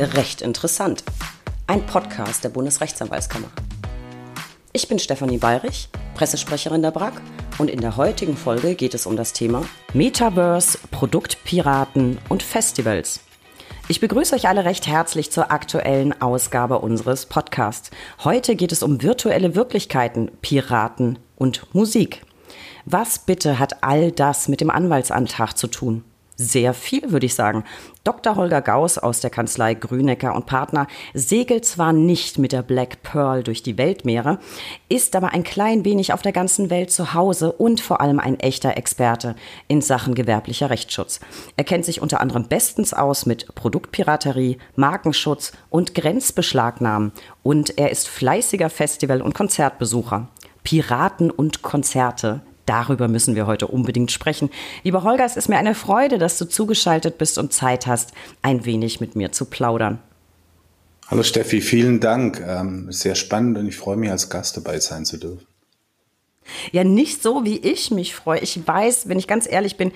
Recht interessant. Ein Podcast der Bundesrechtsanwaltskammer. Ich bin Stefanie Bayrich, Pressesprecherin der BRAG und in der heutigen Folge geht es um das Thema Metaverse, Produktpiraten und Festivals. Ich begrüße euch alle recht herzlich zur aktuellen Ausgabe unseres Podcasts. Heute geht es um virtuelle Wirklichkeiten, Piraten und Musik. Was bitte hat all das mit dem Anwaltsantrag zu tun? Sehr viel, würde ich sagen. Dr. Holger Gauss aus der Kanzlei Grünecker und Partner segelt zwar nicht mit der Black Pearl durch die Weltmeere, ist aber ein klein wenig auf der ganzen Welt zu Hause und vor allem ein echter Experte in Sachen gewerblicher Rechtsschutz. Er kennt sich unter anderem bestens aus mit Produktpiraterie, Markenschutz und Grenzbeschlagnahmen und er ist fleißiger Festival- und Konzertbesucher. Piraten und Konzerte Darüber müssen wir heute unbedingt sprechen. Lieber Holger, es ist mir eine Freude, dass du zugeschaltet bist und Zeit hast, ein wenig mit mir zu plaudern. Hallo Steffi, vielen Dank. Ähm, sehr spannend und ich freue mich, als Gast dabei sein zu dürfen. Ja, nicht so, wie ich mich freue. Ich weiß, wenn ich ganz ehrlich bin,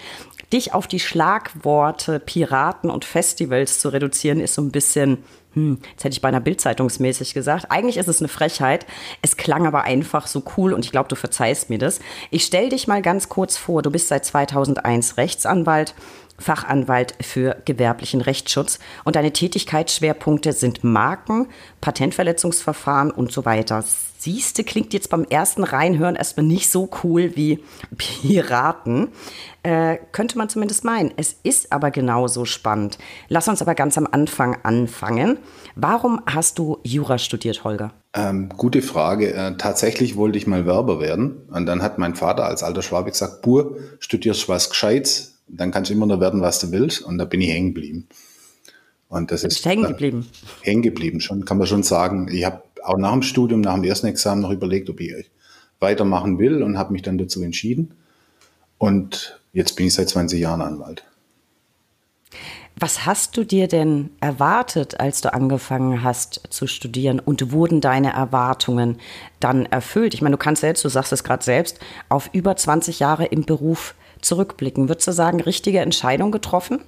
dich auf die Schlagworte Piraten und Festivals zu reduzieren, ist so ein bisschen hm, jetzt hätte ich beinahe bildzeitungsmäßig gesagt. Eigentlich ist es eine Frechheit. Es klang aber einfach so cool und ich glaube, du verzeihst mir das. Ich stell dich mal ganz kurz vor. Du bist seit 2001 Rechtsanwalt. Fachanwalt für gewerblichen Rechtsschutz und deine Tätigkeitsschwerpunkte sind Marken, Patentverletzungsverfahren und so weiter. Siehste, klingt jetzt beim ersten Reinhören erstmal nicht so cool wie Piraten. Äh, könnte man zumindest meinen. Es ist aber genauso spannend. Lass uns aber ganz am Anfang anfangen. Warum hast du Jura studiert, Holger? Ähm, gute Frage. Äh, tatsächlich wollte ich mal Werber werden. Und dann hat mein Vater als alter Schwabe gesagt, Bur, studierst was Gescheites, dann kannst du immer nur werden, was du willst. Und da bin ich hängen geblieben. Und das ist hängen geblieben. Hängen geblieben, schon kann man schon sagen. Ich habe auch nach dem Studium, nach dem ersten Examen noch überlegt, ob ich weitermachen will und habe mich dann dazu entschieden. Und jetzt bin ich seit 20 Jahren Anwalt. Was hast du dir denn erwartet, als du angefangen hast zu studieren und wurden deine Erwartungen dann erfüllt? Ich meine, du kannst selbst, du sagst es gerade selbst, auf über 20 Jahre im Beruf zurückblicken. Würdest du sagen, richtige Entscheidung getroffen?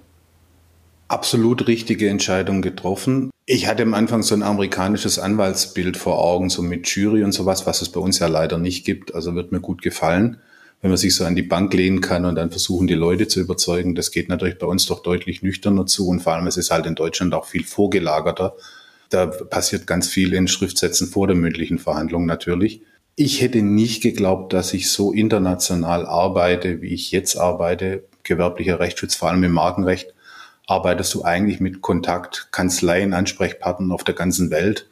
Absolut richtige Entscheidung getroffen. Ich hatte am Anfang so ein amerikanisches Anwaltsbild vor Augen, so mit Jury und sowas, was es bei uns ja leider nicht gibt. Also wird mir gut gefallen wenn man sich so an die Bank lehnen kann und dann versuchen, die Leute zu überzeugen. Das geht natürlich bei uns doch deutlich nüchterner zu und vor allem es ist halt in Deutschland auch viel vorgelagerter. Da passiert ganz viel in Schriftsätzen vor der mündlichen Verhandlung natürlich. Ich hätte nicht geglaubt, dass ich so international arbeite, wie ich jetzt arbeite. Gewerblicher Rechtsschutz, vor allem im Markenrecht, arbeitest du eigentlich mit Kontakt, Kanzleien, Ansprechpartnern auf der ganzen Welt.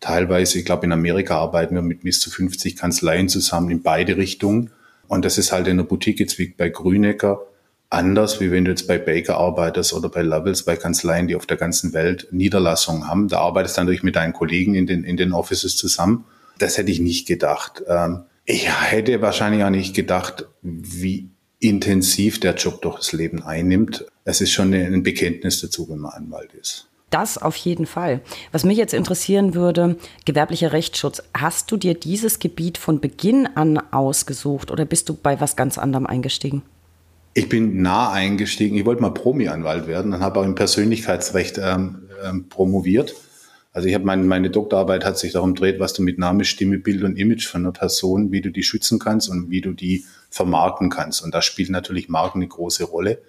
Teilweise, ich glaube, in Amerika arbeiten wir mit bis zu 50 Kanzleien zusammen in beide Richtungen. Und das ist halt in der Boutique jetzt wie bei Grünecker anders, wie wenn du jetzt bei Baker arbeitest oder bei Levels, bei Kanzleien, die auf der ganzen Welt Niederlassungen haben. Da arbeitest du natürlich mit deinen Kollegen in den, in den Offices zusammen. Das hätte ich nicht gedacht. Ähm, ich hätte wahrscheinlich auch nicht gedacht, wie intensiv der Job doch das Leben einnimmt. Es ist schon ein Bekenntnis dazu, wenn man Anwalt ist. Das auf jeden Fall. Was mich jetzt interessieren würde, gewerblicher Rechtsschutz. Hast du dir dieses Gebiet von Beginn an ausgesucht oder bist du bei was ganz anderem eingestiegen? Ich bin nah eingestiegen. Ich wollte mal Promi-Anwalt werden und habe auch im Persönlichkeitsrecht ähm, ähm, promoviert. Also ich habe mein, meine Doktorarbeit hat sich darum dreht, was du mit Name, Stimme, Bild und Image von einer Person, wie du die schützen kannst und wie du die vermarkten kannst. Und da spielt natürlich Marken eine große Rolle.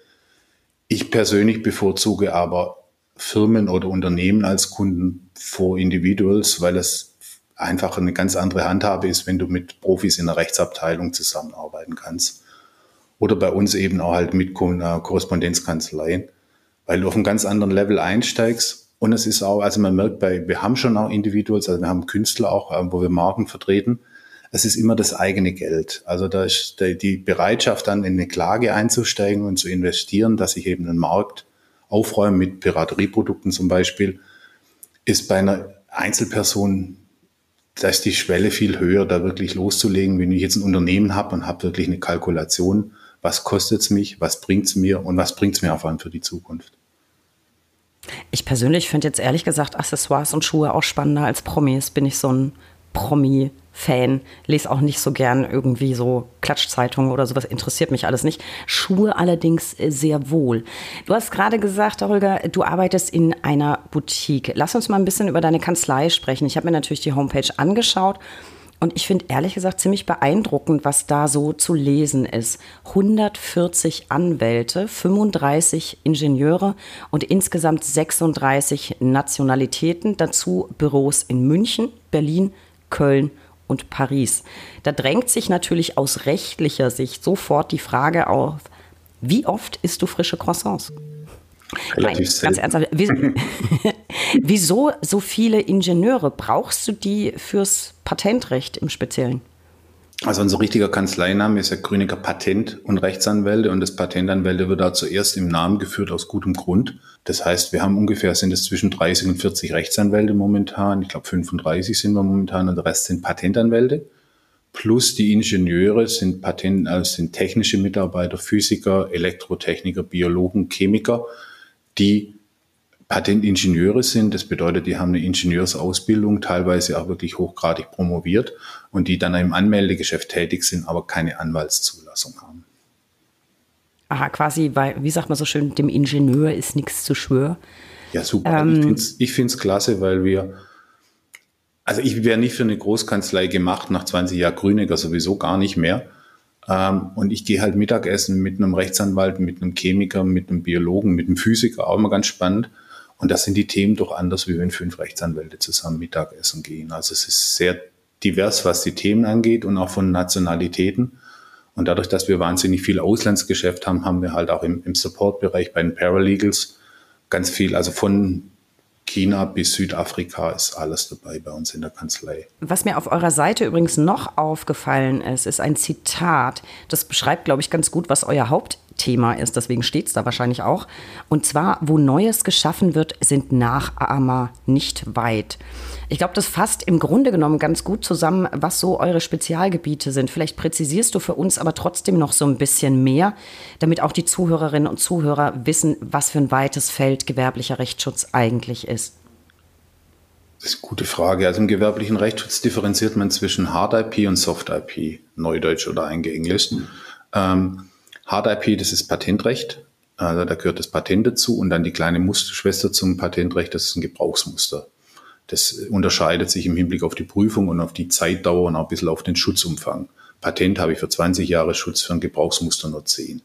Ich persönlich bevorzuge aber Firmen oder Unternehmen als Kunden vor Individuals, weil es einfach eine ganz andere Handhabe ist, wenn du mit Profis in der Rechtsabteilung zusammenarbeiten kannst. Oder bei uns eben auch halt mit Korrespondenzkanzleien, weil du auf einem ganz anderen Level einsteigst. Und es ist auch, also man merkt bei, wir haben schon auch Individuals, also wir haben Künstler auch, äh, wo wir Marken vertreten. Es ist immer das eigene Geld. Also da ist die Bereitschaft dann in eine Klage einzusteigen und zu investieren, dass ich eben einen Markt aufräumen mit Piraterieprodukten zum Beispiel, ist bei einer Einzelperson, da ist die Schwelle viel höher, da wirklich loszulegen, wenn ich jetzt ein Unternehmen habe und habe wirklich eine Kalkulation, was kostet es mich, was bringt es mir und was bringt es mir auf an für die Zukunft. Ich persönlich finde jetzt ehrlich gesagt Accessoires und Schuhe auch spannender als Promis. Bin ich so ein Promi Fan, lese auch nicht so gern irgendwie so Klatschzeitungen oder sowas, interessiert mich alles nicht. Schuhe allerdings äh, sehr wohl. Du hast gerade gesagt, Holger, du arbeitest in einer Boutique. Lass uns mal ein bisschen über deine Kanzlei sprechen. Ich habe mir natürlich die Homepage angeschaut und ich finde ehrlich gesagt ziemlich beeindruckend, was da so zu lesen ist. 140 Anwälte, 35 Ingenieure und insgesamt 36 Nationalitäten. Dazu Büros in München, Berlin, Köln und Paris. Da drängt sich natürlich aus rechtlicher Sicht sofort die Frage auf, wie oft isst du frische Croissants? Relativ Nein, ganz ernsthaft. Wieso so viele Ingenieure? Brauchst du die fürs Patentrecht im Speziellen? Also unser richtiger Kanzleiname ist ja Grüniger Patent- und Rechtsanwälte und das Patentanwälte wird da zuerst im Namen geführt aus gutem Grund. Das heißt, wir haben ungefähr, sind es zwischen 30 und 40 Rechtsanwälte momentan. Ich glaube 35 sind wir momentan und der Rest sind Patentanwälte. Plus die Ingenieure sind Patent, also sind technische Mitarbeiter, Physiker, Elektrotechniker, Biologen, Chemiker die Patentingenieure sind. Das bedeutet, die haben eine Ingenieursausbildung, teilweise auch wirklich hochgradig promoviert und die dann im Anmeldegeschäft tätig sind, aber keine Anwaltszulassung haben. Aha, quasi, weil, wie sagt man so schön, dem Ingenieur ist nichts zu schwör. Ja, super. Ähm, ich finde es klasse, weil wir, also ich wäre nicht für eine Großkanzlei gemacht, nach 20 Jahren Grünecker sowieso gar nicht mehr. Ähm, und ich gehe halt Mittagessen mit einem Rechtsanwalt, mit einem Chemiker, mit einem Biologen, mit einem Physiker, auch immer ganz spannend. Und das sind die Themen doch anders, wie wenn fünf Rechtsanwälte zusammen Mittagessen gehen. Also es ist sehr divers, was die Themen angeht und auch von Nationalitäten. Und dadurch, dass wir wahnsinnig viel Auslandsgeschäft haben, haben wir halt auch im, im Support-Bereich bei den Paralegals ganz viel, also von China bis Südafrika ist alles dabei bei uns in der Kanzlei. Was mir auf eurer Seite übrigens noch aufgefallen ist, ist ein Zitat. Das beschreibt, glaube ich, ganz gut, was euer Hauptthema ist. Deswegen steht es da wahrscheinlich auch. Und zwar, wo Neues geschaffen wird, sind Nachahmer nicht weit. Ich glaube, das fasst im Grunde genommen ganz gut zusammen, was so eure Spezialgebiete sind. Vielleicht präzisierst du für uns aber trotzdem noch so ein bisschen mehr, damit auch die Zuhörerinnen und Zuhörer wissen, was für ein weites Feld gewerblicher Rechtsschutz eigentlich ist. Das ist eine gute Frage. Also im gewerblichen Rechtsschutz differenziert man zwischen Hard IP und Soft IP, Neudeutsch oder eingeenglischt. Ähm, Hard IP, das ist Patentrecht. Also da gehört das Patent dazu und dann die kleine Musterschwester zum Patentrecht, das ist ein Gebrauchsmuster. Das unterscheidet sich im Hinblick auf die Prüfung und auf die Zeitdauer und auch ein bisschen auf den Schutzumfang. Patent habe ich für 20 Jahre Schutz, für ein Gebrauchsmuster nur 10.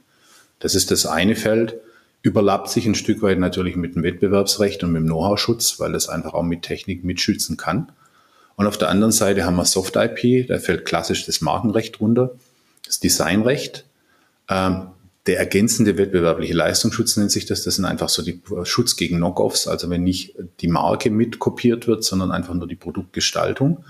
Das ist das eine Feld. Überlappt sich ein Stück weit natürlich mit dem Wettbewerbsrecht und mit dem Know-how-Schutz, weil das einfach auch mit Technik mitschützen kann. Und auf der anderen Seite haben wir Soft IP, da fällt klassisch das Markenrecht runter, das Designrecht. Ähm, der ergänzende wettbewerbliche Leistungsschutz nennt sich das. Das sind einfach so die Schutz gegen Knockoffs, also wenn nicht die Marke mitkopiert wird, sondern einfach nur die Produktgestaltung.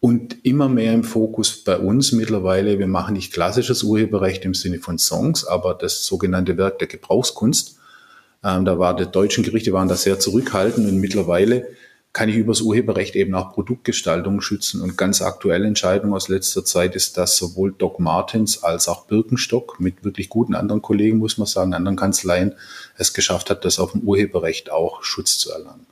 Und immer mehr im Fokus bei uns mittlerweile, wir machen nicht klassisches Urheberrecht im Sinne von Songs, aber das sogenannte Werk der Gebrauchskunst. Ähm, da war die deutschen Gerichte waren da sehr zurückhaltend und mittlerweile kann ich übers Urheberrecht eben auch Produktgestaltung schützen. Und ganz aktuelle Entscheidung aus letzter Zeit ist, dass sowohl Doc Martens als auch Birkenstock mit wirklich guten anderen Kollegen, muss man sagen, anderen Kanzleien, es geschafft hat, das auf dem Urheberrecht auch Schutz zu erlangen.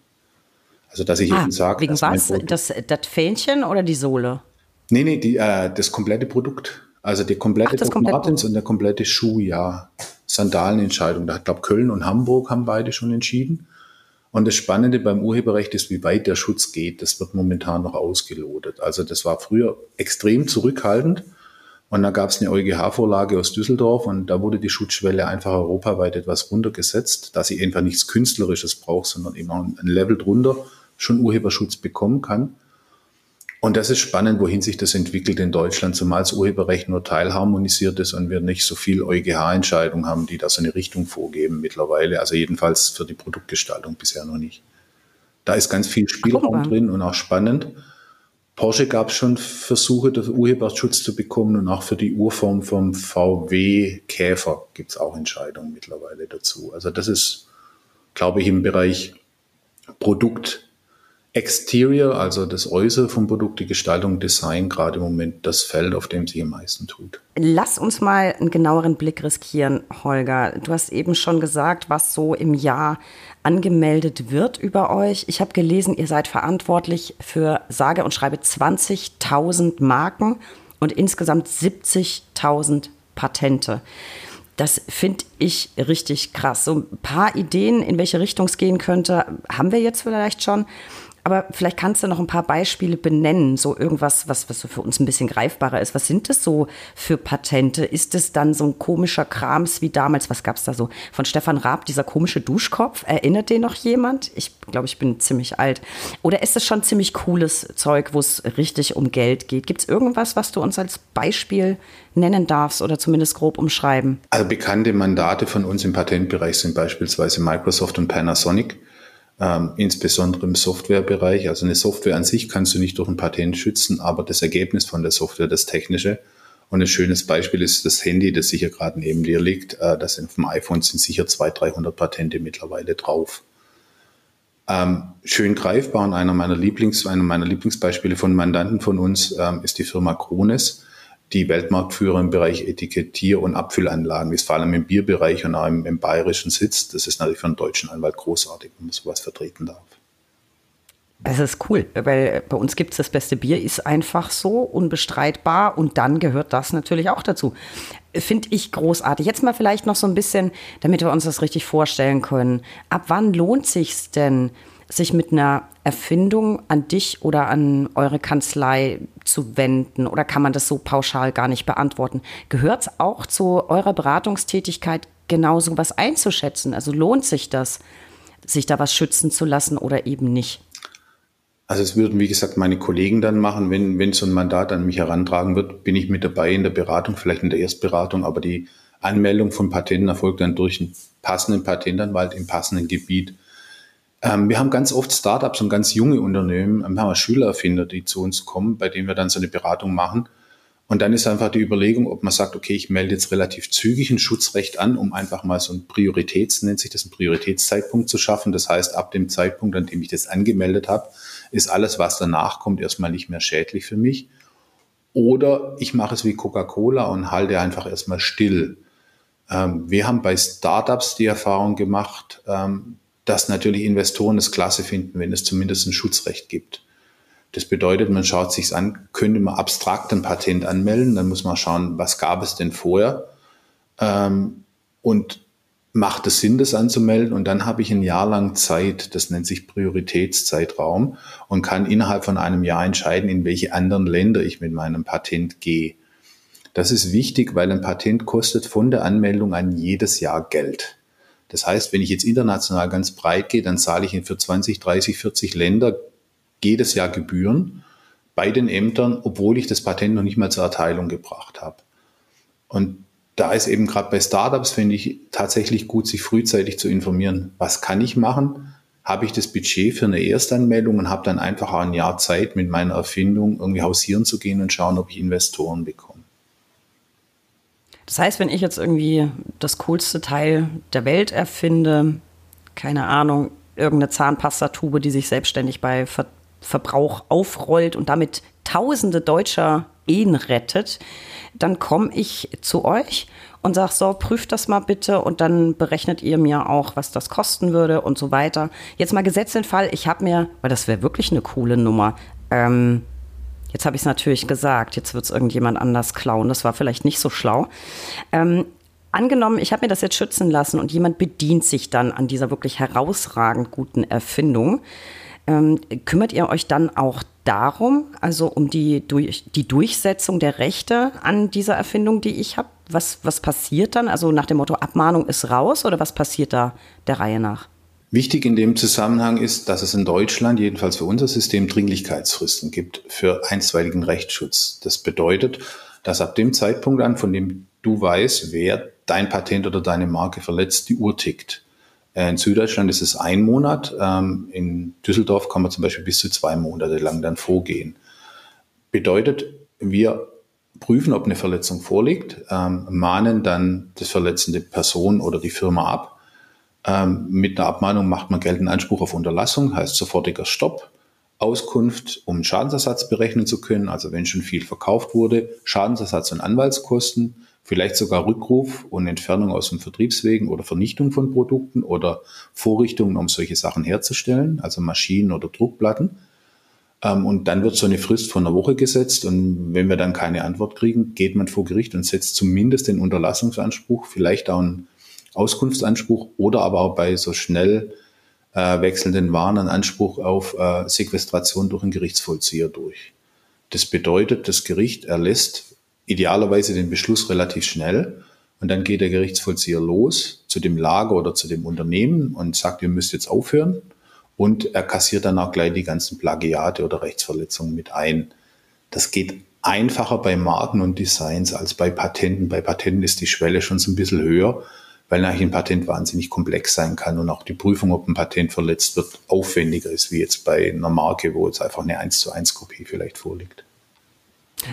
Also, dass ich ah, eben sage. Wegen was? Das, das Fähnchen oder die Sohle? Nee, nee, die, äh, das komplette Produkt. Also die komplette Ach, Doc komplette Martens und der komplette Schuh, ja. Sandalenentscheidung. Da, ich glaube, Köln und Hamburg haben beide schon entschieden. Und das Spannende beim Urheberrecht ist, wie weit der Schutz geht. Das wird momentan noch ausgelotet. Also das war früher extrem zurückhaltend. Und da gab es eine EuGH-Vorlage aus Düsseldorf und da wurde die Schutzschwelle einfach europaweit etwas runtergesetzt, dass sie einfach nichts Künstlerisches braucht, sondern eben auch ein Level drunter schon Urheberschutz bekommen kann. Und das ist spannend, wohin sich das entwickelt in Deutschland, zumal das Urheberrecht nur teilharmonisiert ist und wir nicht so viel EuGH-Entscheidungen haben, die da so eine Richtung vorgeben mittlerweile. Also jedenfalls für die Produktgestaltung bisher noch nicht. Da ist ganz viel Spielraum drin und auch spannend. Porsche gab es schon Versuche, den Urheberschutz zu bekommen und auch für die Urform vom VW Käfer gibt es auch Entscheidungen mittlerweile dazu. Also das ist, glaube ich, im Bereich Produkt Exterior, also das Äußere vom Produkt, die Gestaltung, Design, gerade im Moment das Feld, auf dem sich am meisten tut. Lass uns mal einen genaueren Blick riskieren, Holger. Du hast eben schon gesagt, was so im Jahr angemeldet wird über euch. Ich habe gelesen, ihr seid verantwortlich für sage und schreibe 20.000 Marken und insgesamt 70.000 Patente. Das finde ich richtig krass. So ein paar Ideen, in welche Richtung es gehen könnte, haben wir jetzt vielleicht schon. Aber vielleicht kannst du noch ein paar Beispiele benennen, so irgendwas, was, was so für uns ein bisschen greifbarer ist. Was sind das so für Patente? Ist es dann so ein komischer Krams wie damals? Was gab es da so von Stefan Raab, dieser komische Duschkopf? Erinnert den noch jemand? Ich glaube, ich bin ziemlich alt. Oder ist es schon ziemlich cooles Zeug, wo es richtig um Geld geht? Gibt es irgendwas, was du uns als Beispiel nennen darfst oder zumindest grob umschreiben? Also bekannte Mandate von uns im Patentbereich sind beispielsweise Microsoft und Panasonic ähm, insbesondere im Softwarebereich. Also eine Software an sich kannst du nicht durch ein Patent schützen, aber das Ergebnis von der Software, das technische. Und ein schönes Beispiel ist das Handy, das sicher gerade neben dir liegt. Äh, das auf dem iPhone sind sicher 200, 300 Patente mittlerweile drauf. Ähm, schön greifbar und einer meiner Lieblings, einer meiner Lieblingsbeispiele von Mandanten von uns ähm, ist die Firma Krones die Weltmarktführer im Bereich Etikettier- und Abfüllanlagen ist, vor allem im Bierbereich und auch im, im bayerischen Sitz. Das ist natürlich für einen deutschen Anwalt großartig, wenn man sowas vertreten darf. Das ist cool, weil bei uns gibt es das beste Bier, ist einfach so unbestreitbar und dann gehört das natürlich auch dazu. Finde ich großartig. Jetzt mal vielleicht noch so ein bisschen, damit wir uns das richtig vorstellen können. Ab wann lohnt sich's denn, sich mit einer Erfindung an dich oder an eure Kanzlei zu wenden? Oder kann man das so pauschal gar nicht beantworten? Gehört es auch zu eurer Beratungstätigkeit, genau so was einzuschätzen? Also lohnt sich das, sich da was schützen zu lassen oder eben nicht? Also es würden, wie gesagt, meine Kollegen dann machen, wenn, wenn so ein Mandat an mich herantragen wird, bin ich mit dabei in der Beratung, vielleicht in der Erstberatung, aber die Anmeldung von Patenten erfolgt dann durch einen passenden Patentanwalt im passenden Gebiet. Ähm, wir haben ganz oft Startups und ganz junge Unternehmen, ähm, wir haben Schülererfinder, die zu uns kommen, bei denen wir dann so eine Beratung machen. Und dann ist einfach die Überlegung, ob man sagt, okay, ich melde jetzt relativ zügig ein Schutzrecht an, um einfach mal so ein Prioritäts, nennt sich das, ein Prioritätszeitpunkt zu schaffen. Das heißt, ab dem Zeitpunkt, an dem ich das angemeldet habe, ist alles, was danach kommt, erstmal nicht mehr schädlich für mich. Oder ich mache es wie Coca-Cola und halte einfach erstmal still. Ähm, wir haben bei Startups die Erfahrung gemacht, ähm, dass natürlich Investoren es klasse finden, wenn es zumindest ein Schutzrecht gibt. Das bedeutet, man schaut sich's an, könnte man abstrakt ein Patent anmelden, dann muss man schauen, was gab es denn vorher ähm, und macht es Sinn, das anzumelden und dann habe ich ein Jahr lang Zeit, das nennt sich Prioritätszeitraum und kann innerhalb von einem Jahr entscheiden, in welche anderen Länder ich mit meinem Patent gehe. Das ist wichtig, weil ein Patent kostet von der Anmeldung an jedes Jahr Geld. Das heißt, wenn ich jetzt international ganz breit gehe, dann zahle ich für 20, 30, 40 Länder jedes Jahr Gebühren bei den Ämtern, obwohl ich das Patent noch nicht mal zur Erteilung gebracht habe. Und da ist eben gerade bei Startups, finde ich, tatsächlich gut, sich frühzeitig zu informieren. Was kann ich machen? Habe ich das Budget für eine Erstanmeldung und habe dann einfach ein Jahr Zeit, mit meiner Erfindung irgendwie hausieren zu gehen und schauen, ob ich Investoren bekomme. Das heißt, wenn ich jetzt irgendwie das coolste Teil der Welt erfinde, keine Ahnung, irgendeine Zahnpastatube, die sich selbstständig bei Ver Verbrauch aufrollt und damit tausende deutscher Ehen rettet, dann komme ich zu euch und sage so, prüft das mal bitte und dann berechnet ihr mir auch, was das kosten würde und so weiter. Jetzt mal gesetzt den Fall, ich habe mir, weil das wäre wirklich eine coole Nummer, ähm, Jetzt habe ich es natürlich gesagt, jetzt wird es irgendjemand anders klauen. Das war vielleicht nicht so schlau. Ähm, angenommen, ich habe mir das jetzt schützen lassen und jemand bedient sich dann an dieser wirklich herausragend guten Erfindung. Ähm, kümmert ihr euch dann auch darum, also um die, durch, die Durchsetzung der Rechte an dieser Erfindung, die ich habe? Was, was passiert dann? Also nach dem Motto, Abmahnung ist raus oder was passiert da der Reihe nach? Wichtig in dem Zusammenhang ist, dass es in Deutschland, jedenfalls für unser System, Dringlichkeitsfristen gibt für einstweiligen Rechtsschutz. Das bedeutet, dass ab dem Zeitpunkt an, von dem du weißt, wer dein Patent oder deine Marke verletzt, die Uhr tickt. Äh, in Süddeutschland ist es ein Monat. Ähm, in Düsseldorf kann man zum Beispiel bis zu zwei Monate lang dann vorgehen. Bedeutet, wir prüfen, ob eine Verletzung vorliegt, ähm, mahnen dann das verletzende Person oder die Firma ab ähm, mit einer Abmahnung macht man geltenden Anspruch auf Unterlassung, heißt sofortiger Stopp. Auskunft, um Schadensersatz berechnen zu können, also wenn schon viel verkauft wurde, Schadensersatz und Anwaltskosten, vielleicht sogar Rückruf und Entfernung aus dem Vertriebswegen oder Vernichtung von Produkten oder Vorrichtungen, um solche Sachen herzustellen, also Maschinen oder Druckplatten. Ähm, und dann wird so eine Frist von einer Woche gesetzt und wenn wir dann keine Antwort kriegen, geht man vor Gericht und setzt zumindest den Unterlassungsanspruch, vielleicht auch einen Auskunftsanspruch oder aber auch bei so schnell äh, wechselnden Waren einen Anspruch auf äh, Sequestration durch einen Gerichtsvollzieher durch. Das bedeutet, das Gericht erlässt idealerweise den Beschluss relativ schnell und dann geht der Gerichtsvollzieher los zu dem Lager oder zu dem Unternehmen und sagt, ihr müsst jetzt aufhören und er kassiert dann auch gleich die ganzen Plagiate oder Rechtsverletzungen mit ein. Das geht einfacher bei Marken und Designs als bei Patenten. Bei Patenten ist die Schwelle schon so ein bisschen höher, weil eigentlich ein Patent wahnsinnig komplex sein kann und auch die Prüfung, ob ein Patent verletzt wird, aufwendiger ist, wie jetzt bei einer Marke, wo jetzt einfach eine 1 zu 1 Kopie vielleicht vorliegt.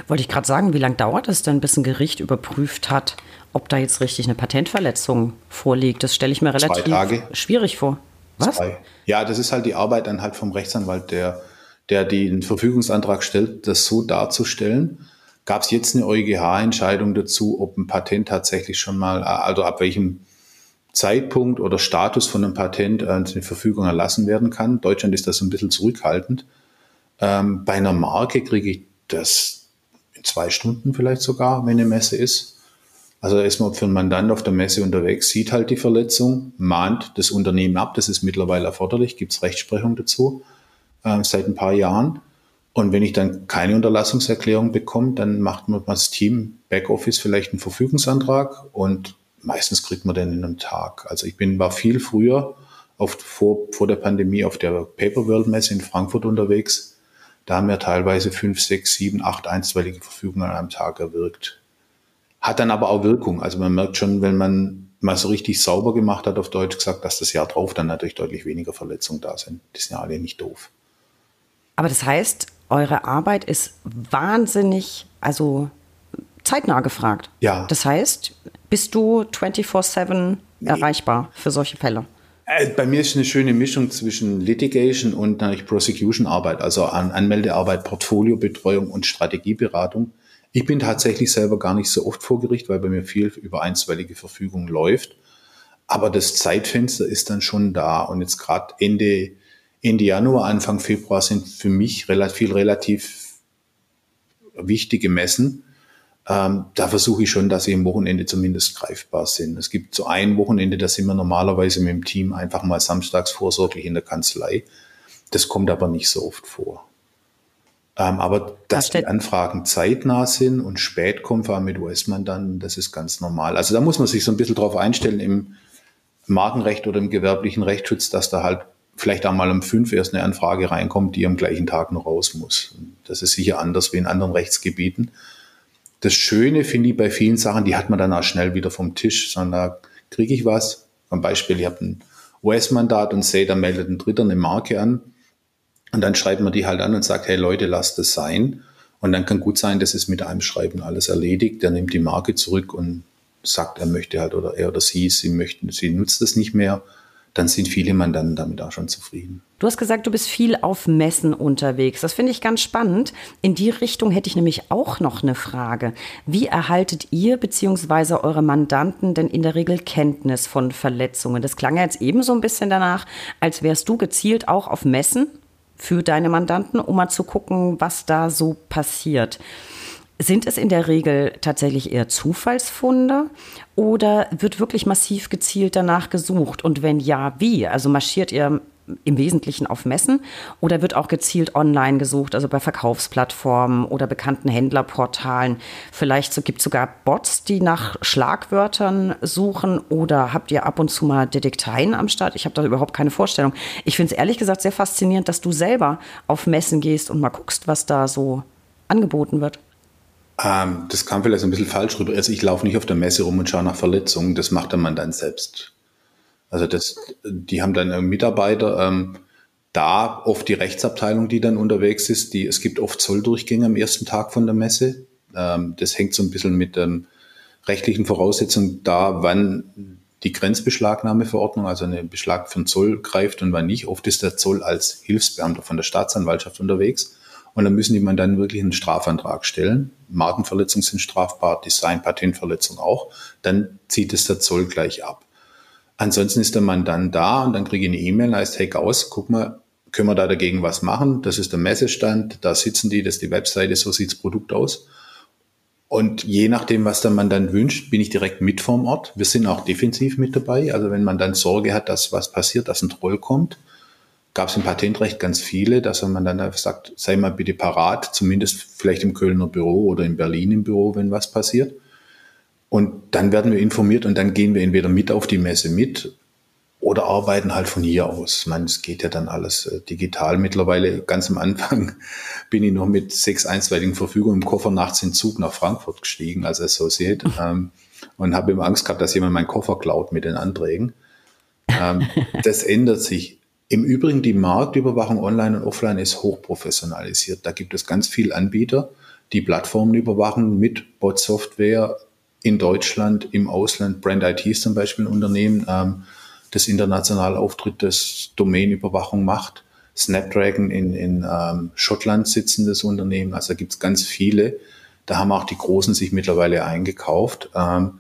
Wollte ich gerade sagen, wie lange dauert es denn, bis ein Gericht überprüft hat, ob da jetzt richtig eine Patentverletzung vorliegt? Das stelle ich mir relativ schwierig vor. Was? Zwei. Ja, das ist halt die Arbeit dann halt vom Rechtsanwalt, der, der den Verfügungsantrag stellt, das so darzustellen. Gab es jetzt eine EuGH-Entscheidung dazu, ob ein Patent tatsächlich schon mal, also ab welchem Zeitpunkt oder Status von einem Patent äh, eine Verfügung erlassen werden kann. Deutschland ist das ein bisschen zurückhaltend. Ähm, bei einer Marke kriege ich das in zwei Stunden vielleicht sogar, wenn eine Messe ist. Also da ist man für einen Mandant auf der Messe unterwegs, sieht halt die Verletzung, mahnt das Unternehmen ab, das ist mittlerweile erforderlich, gibt es Rechtsprechung dazu äh, seit ein paar Jahren. Und wenn ich dann keine Unterlassungserklärung bekomme, dann macht man als Team Backoffice vielleicht einen Verfügungsantrag und meistens kriegt man den in einem Tag. Also ich bin, war viel früher auf, vor, vor der Pandemie auf der Paper World Messe in Frankfurt unterwegs. Da haben wir teilweise fünf, sechs, sieben, acht einstweilige Verfügungen an einem Tag erwirkt. Hat dann aber auch Wirkung. Also man merkt schon, wenn man mal so richtig sauber gemacht hat, auf Deutsch gesagt, dass das Jahr drauf dann natürlich deutlich weniger Verletzungen da sind. Die sind ja alle nicht doof. Aber das heißt, eure Arbeit ist wahnsinnig, also zeitnah gefragt. Ja. Das heißt, bist du 24-7 nee. erreichbar für solche Fälle? Äh, bei mir ist eine schöne Mischung zwischen Litigation und natürlich Prosecution-Arbeit, also Anmeldearbeit, Portfoliobetreuung und Strategieberatung. Ich bin tatsächlich selber gar nicht so oft vor Gericht, weil bei mir viel über einstweilige Verfügung läuft. Aber das Zeitfenster ist dann schon da. Und jetzt gerade Ende, Ende Januar, Anfang Februar sind für mich relativ, relativ wichtige Messen. Ähm, da versuche ich schon, dass sie am Wochenende zumindest greifbar sind. Es gibt so ein Wochenende, da sind wir normalerweise mit dem Team einfach mal samstags vorsorglich in der Kanzlei. Das kommt aber nicht so oft vor. Ähm, aber dass die Anfragen zeitnah sind und spät kommen, vor allem mit US-Mandanten, das ist ganz normal. Also da muss man sich so ein bisschen drauf einstellen im Markenrecht oder im gewerblichen Rechtsschutz, dass da halt vielleicht einmal um fünf erst eine Anfrage reinkommt, die am gleichen Tag noch raus muss. Das ist sicher anders wie in anderen Rechtsgebieten. Das Schöne finde ich bei vielen Sachen, die hat man dann auch schnell wieder vom Tisch, sondern da kriege ich was. Zum Beispiel, ich habe ein US-Mandat und sehe, da meldet ein Dritter eine Marke an und dann schreibt man die halt an und sagt, hey Leute, lasst es sein. Und dann kann gut sein, das ist mit einem Schreiben alles erledigt. Der nimmt die Marke zurück und sagt, er möchte halt oder er oder sie, sie möchten, sie nutzt es nicht mehr. Dann sind viele Mandanten damit auch schon zufrieden. Du hast gesagt, du bist viel auf Messen unterwegs. Das finde ich ganz spannend. In die Richtung hätte ich nämlich auch noch eine Frage. Wie erhaltet ihr bzw. eure Mandanten denn in der Regel Kenntnis von Verletzungen? Das klang ja jetzt eben so ein bisschen danach, als wärst du gezielt auch auf Messen für deine Mandanten, um mal zu gucken, was da so passiert. Sind es in der Regel tatsächlich eher Zufallsfunde oder wird wirklich massiv gezielt danach gesucht? Und wenn ja, wie? Also marschiert ihr im Wesentlichen auf Messen oder wird auch gezielt online gesucht, also bei Verkaufsplattformen oder bekannten Händlerportalen? Vielleicht so, gibt es sogar Bots, die nach Schlagwörtern suchen oder habt ihr ab und zu mal Detekteien am Start? Ich habe da überhaupt keine Vorstellung. Ich finde es ehrlich gesagt sehr faszinierend, dass du selber auf Messen gehst und mal guckst, was da so angeboten wird. Ähm, das kam vielleicht ein bisschen falsch rüber. Also ich laufe nicht auf der Messe rum und schaue nach Verletzungen. Das macht der Mann dann selbst. Also das, die haben dann Mitarbeiter, ähm, da oft die Rechtsabteilung, die dann unterwegs ist. Die, es gibt oft Zolldurchgänge am ersten Tag von der Messe. Ähm, das hängt so ein bisschen mit ähm, rechtlichen Voraussetzungen da, wann die Grenzbeschlagnahmeverordnung, also eine Beschlag von Zoll greift und wann nicht. Oft ist der Zoll als Hilfsbeamter von der Staatsanwaltschaft unterwegs. Und dann müssen die man dann wirklich einen Strafantrag stellen. Markenverletzungen sind strafbar, Design, Patentverletzung auch. Dann zieht es der Zoll gleich ab. Ansonsten ist der Mann dann da und dann kriege ich eine E-Mail, heißt, hey aus, guck mal, können wir da dagegen was machen? Das ist der Messestand, da sitzen die, das ist die Webseite, so sieht das Produkt aus. Und je nachdem, was der Mann dann wünscht, bin ich direkt mit vorm Ort. Wir sind auch defensiv mit dabei. Also wenn man dann Sorge hat, dass was passiert, dass ein Troll kommt, gab es im Patentrecht ganz viele, dass man dann einfach sagt, sei mal bitte parat, zumindest vielleicht im Kölner Büro oder in Berlin im Büro, wenn was passiert. Und dann werden wir informiert und dann gehen wir entweder mit auf die Messe mit oder arbeiten halt von hier aus. Meine, es geht ja dann alles äh, digital. Mittlerweile ganz am Anfang bin ich noch mit sechs einstweiligen Verfügungen im Koffer nachts in Zug nach Frankfurt gestiegen als Associate ähm, und habe immer Angst gehabt, dass jemand meinen Koffer klaut mit den Anträgen. Ähm, das ändert sich. Im Übrigen, die Marktüberwachung online und offline ist hochprofessionalisiert. Da gibt es ganz viele Anbieter, die Plattformen überwachen mit Bot-Software in Deutschland, im Ausland. Brand IT ist zum Beispiel ein Unternehmen. Ähm, das international auftritt, das Domainüberwachung macht. Snapdragon in, in ähm, Schottland sitzendes Unternehmen. Also da gibt es ganz viele. Da haben auch die Großen sich mittlerweile eingekauft. Ähm,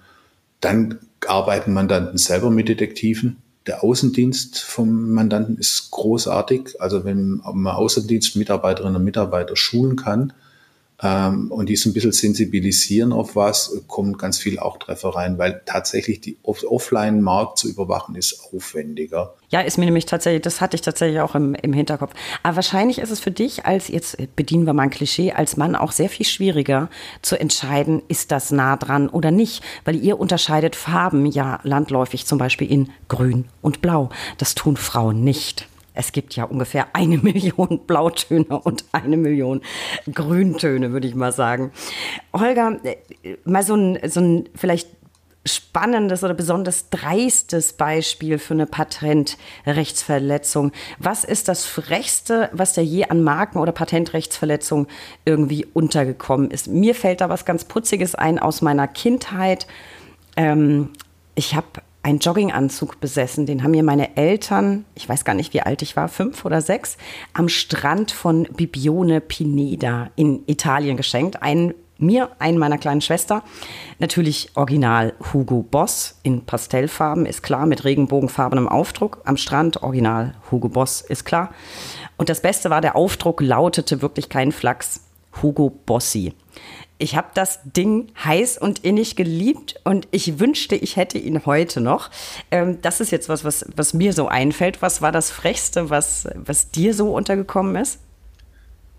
dann arbeiten Mandanten selber mit Detektiven. Der Außendienst vom Mandanten ist großartig. Also wenn man Außendienstmitarbeiterinnen und Mitarbeiter schulen kann, ähm, und die so ein bisschen sensibilisieren auf was, kommen ganz viel auch Treffer rein, weil tatsächlich die Offline-Markt zu überwachen ist aufwendiger. Ja, ist mir nämlich tatsächlich, das hatte ich tatsächlich auch im, im Hinterkopf. Aber wahrscheinlich ist es für dich als, jetzt bedienen wir mal ein Klischee, als Mann auch sehr viel schwieriger zu entscheiden, ist das nah dran oder nicht, weil ihr unterscheidet Farben ja landläufig zum Beispiel in grün und blau. Das tun Frauen nicht. Es gibt ja ungefähr eine Million Blautöne und eine Million Grüntöne, würde ich mal sagen. Holger, äh, mal so ein, so ein vielleicht spannendes oder besonders dreistes Beispiel für eine Patentrechtsverletzung. Was ist das Frechste, was da je an Marken- oder Patentrechtsverletzung irgendwie untergekommen ist? Mir fällt da was ganz Putziges ein aus meiner Kindheit. Ähm, ich habe einen Jogginganzug besessen. Den haben mir meine Eltern, ich weiß gar nicht, wie alt ich war, fünf oder sechs, am Strand von Bibione Pineda in Italien geschenkt. Einen mir, einen meiner kleinen Schwester. Natürlich original Hugo Boss in Pastellfarben, ist klar, mit regenbogenfarbenem Aufdruck. Am Strand original Hugo Boss, ist klar. Und das Beste war, der Aufdruck lautete wirklich kein Flachs, Hugo Bossi. Ich habe das Ding heiß und innig geliebt und ich wünschte, ich hätte ihn heute noch. Ähm, das ist jetzt was, was, was mir so einfällt. Was war das Frechste, was, was dir so untergekommen ist?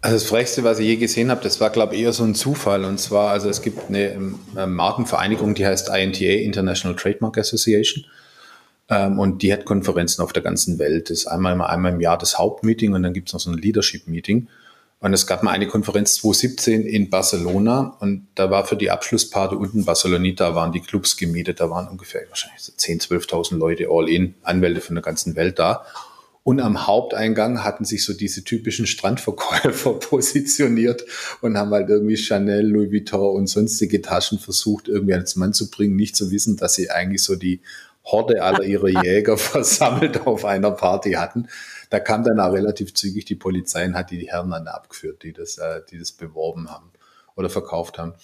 Also das Frechste, was ich je gesehen habe, das war, glaube ich, eher so ein Zufall. Und zwar, also es gibt eine, eine ähm, Markenvereinigung, die heißt INTA, International Trademark Association. Ähm, und die hat Konferenzen auf der ganzen Welt. Das ist einmal, einmal im Jahr das Hauptmeeting und dann gibt es noch so ein Leadership-Meeting. Und es gab mal eine Konferenz 2017 in Barcelona und da war für die Abschlussparty unten Barcelonita waren die Clubs gemietet. Da waren ungefähr wahrscheinlich so 10.000, 12.000 Leute all in, Anwälte von der ganzen Welt da. Und am Haupteingang hatten sich so diese typischen Strandverkäufer positioniert und haben halt irgendwie Chanel, Louis Vuitton und sonstige Taschen versucht, irgendwie als Mann zu bringen, nicht zu wissen, dass sie eigentlich so die Horde aller ihrer Jäger versammelt auf einer Party hatten da kam dann auch relativ zügig die Polizei und hat die Herren dann abgeführt, die das, äh, die das beworben haben oder verkauft haben.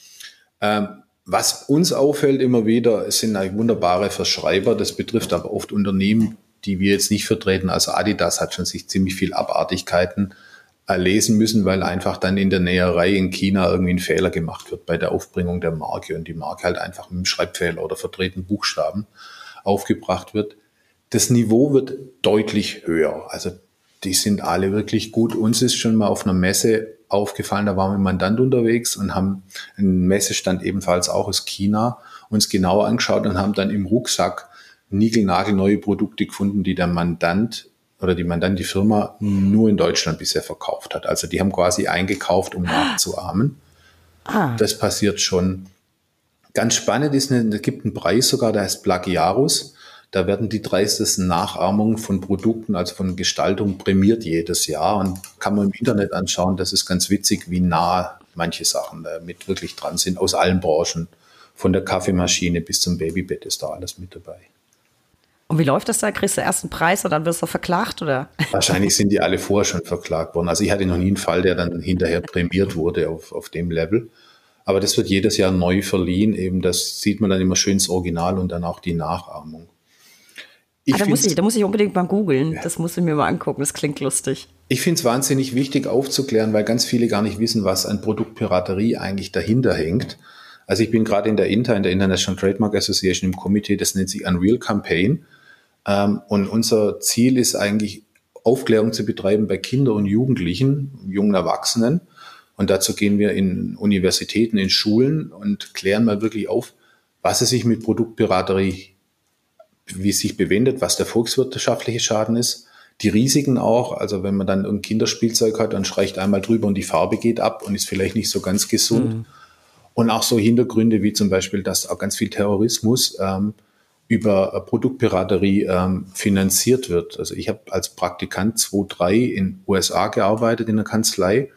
Ähm, was uns auffällt immer wieder, es sind eigentlich wunderbare Verschreiber. Das betrifft aber oft Unternehmen, die wir jetzt nicht vertreten. Also Adidas hat schon sich ziemlich viel Abartigkeiten erlesen müssen, weil einfach dann in der Näherei in China irgendwie ein Fehler gemacht wird bei der Aufbringung der Marke und die Marke halt einfach mit einem Schreibfehler oder verdrehten Buchstaben aufgebracht wird das Niveau wird deutlich höher. Also die sind alle wirklich gut. Uns ist schon mal auf einer Messe aufgefallen, da waren wir Mandant unterwegs und haben einen Messestand ebenfalls auch aus China uns genauer angeschaut und haben dann im Rucksack niegelnagelneue Produkte gefunden, die der Mandant oder die Mandant, die Firma nur in Deutschland bisher verkauft hat. Also die haben quasi eingekauft, um nachzuahmen. Ah. Das passiert schon. Ganz spannend ist, es gibt einen Preis sogar, der heißt Plagiarus. Da werden die dreistesten Nachahmungen von Produkten, also von Gestaltung, prämiert jedes Jahr und kann man im Internet anschauen. Das ist ganz witzig, wie nah manche Sachen damit wirklich dran sind, aus allen Branchen. Von der Kaffeemaschine bis zum Babybett ist da alles mit dabei. Und wie läuft das da? Kriegst du erst einen Preis und dann wirst du verklagt, oder? Wahrscheinlich sind die alle vorher schon verklagt worden. Also ich hatte noch nie einen Fall, der dann hinterher prämiert wurde auf, auf dem Level. Aber das wird jedes Jahr neu verliehen. Eben das sieht man dann immer schön ins Original und dann auch die Nachahmung. Ah, da, muss ich, da muss ich unbedingt mal googeln. Das muss ich mir mal angucken. Das klingt lustig. Ich finde es wahnsinnig wichtig aufzuklären, weil ganz viele gar nicht wissen, was an Produktpiraterie eigentlich dahinter hängt. Also ich bin gerade in der INTA, in der International Trademark Association im Komitee, das nennt sich Unreal Campaign. Ähm, und unser Ziel ist eigentlich, Aufklärung zu betreiben bei Kindern und Jugendlichen, jungen Erwachsenen. Und dazu gehen wir in Universitäten, in Schulen und klären mal wirklich auf, was es sich mit Produktpiraterie, wie es sich bewendet, was der volkswirtschaftliche Schaden ist, die Risiken auch, also wenn man dann ein Kinderspielzeug hat und streicht einmal drüber und die Farbe geht ab und ist vielleicht nicht so ganz gesund. Mhm. Und auch so Hintergründe wie zum Beispiel, dass auch ganz viel Terrorismus ähm, über äh, Produktpiraterie ähm, finanziert wird. Also ich habe als Praktikant 2-3 in USA gearbeitet in der Kanzlei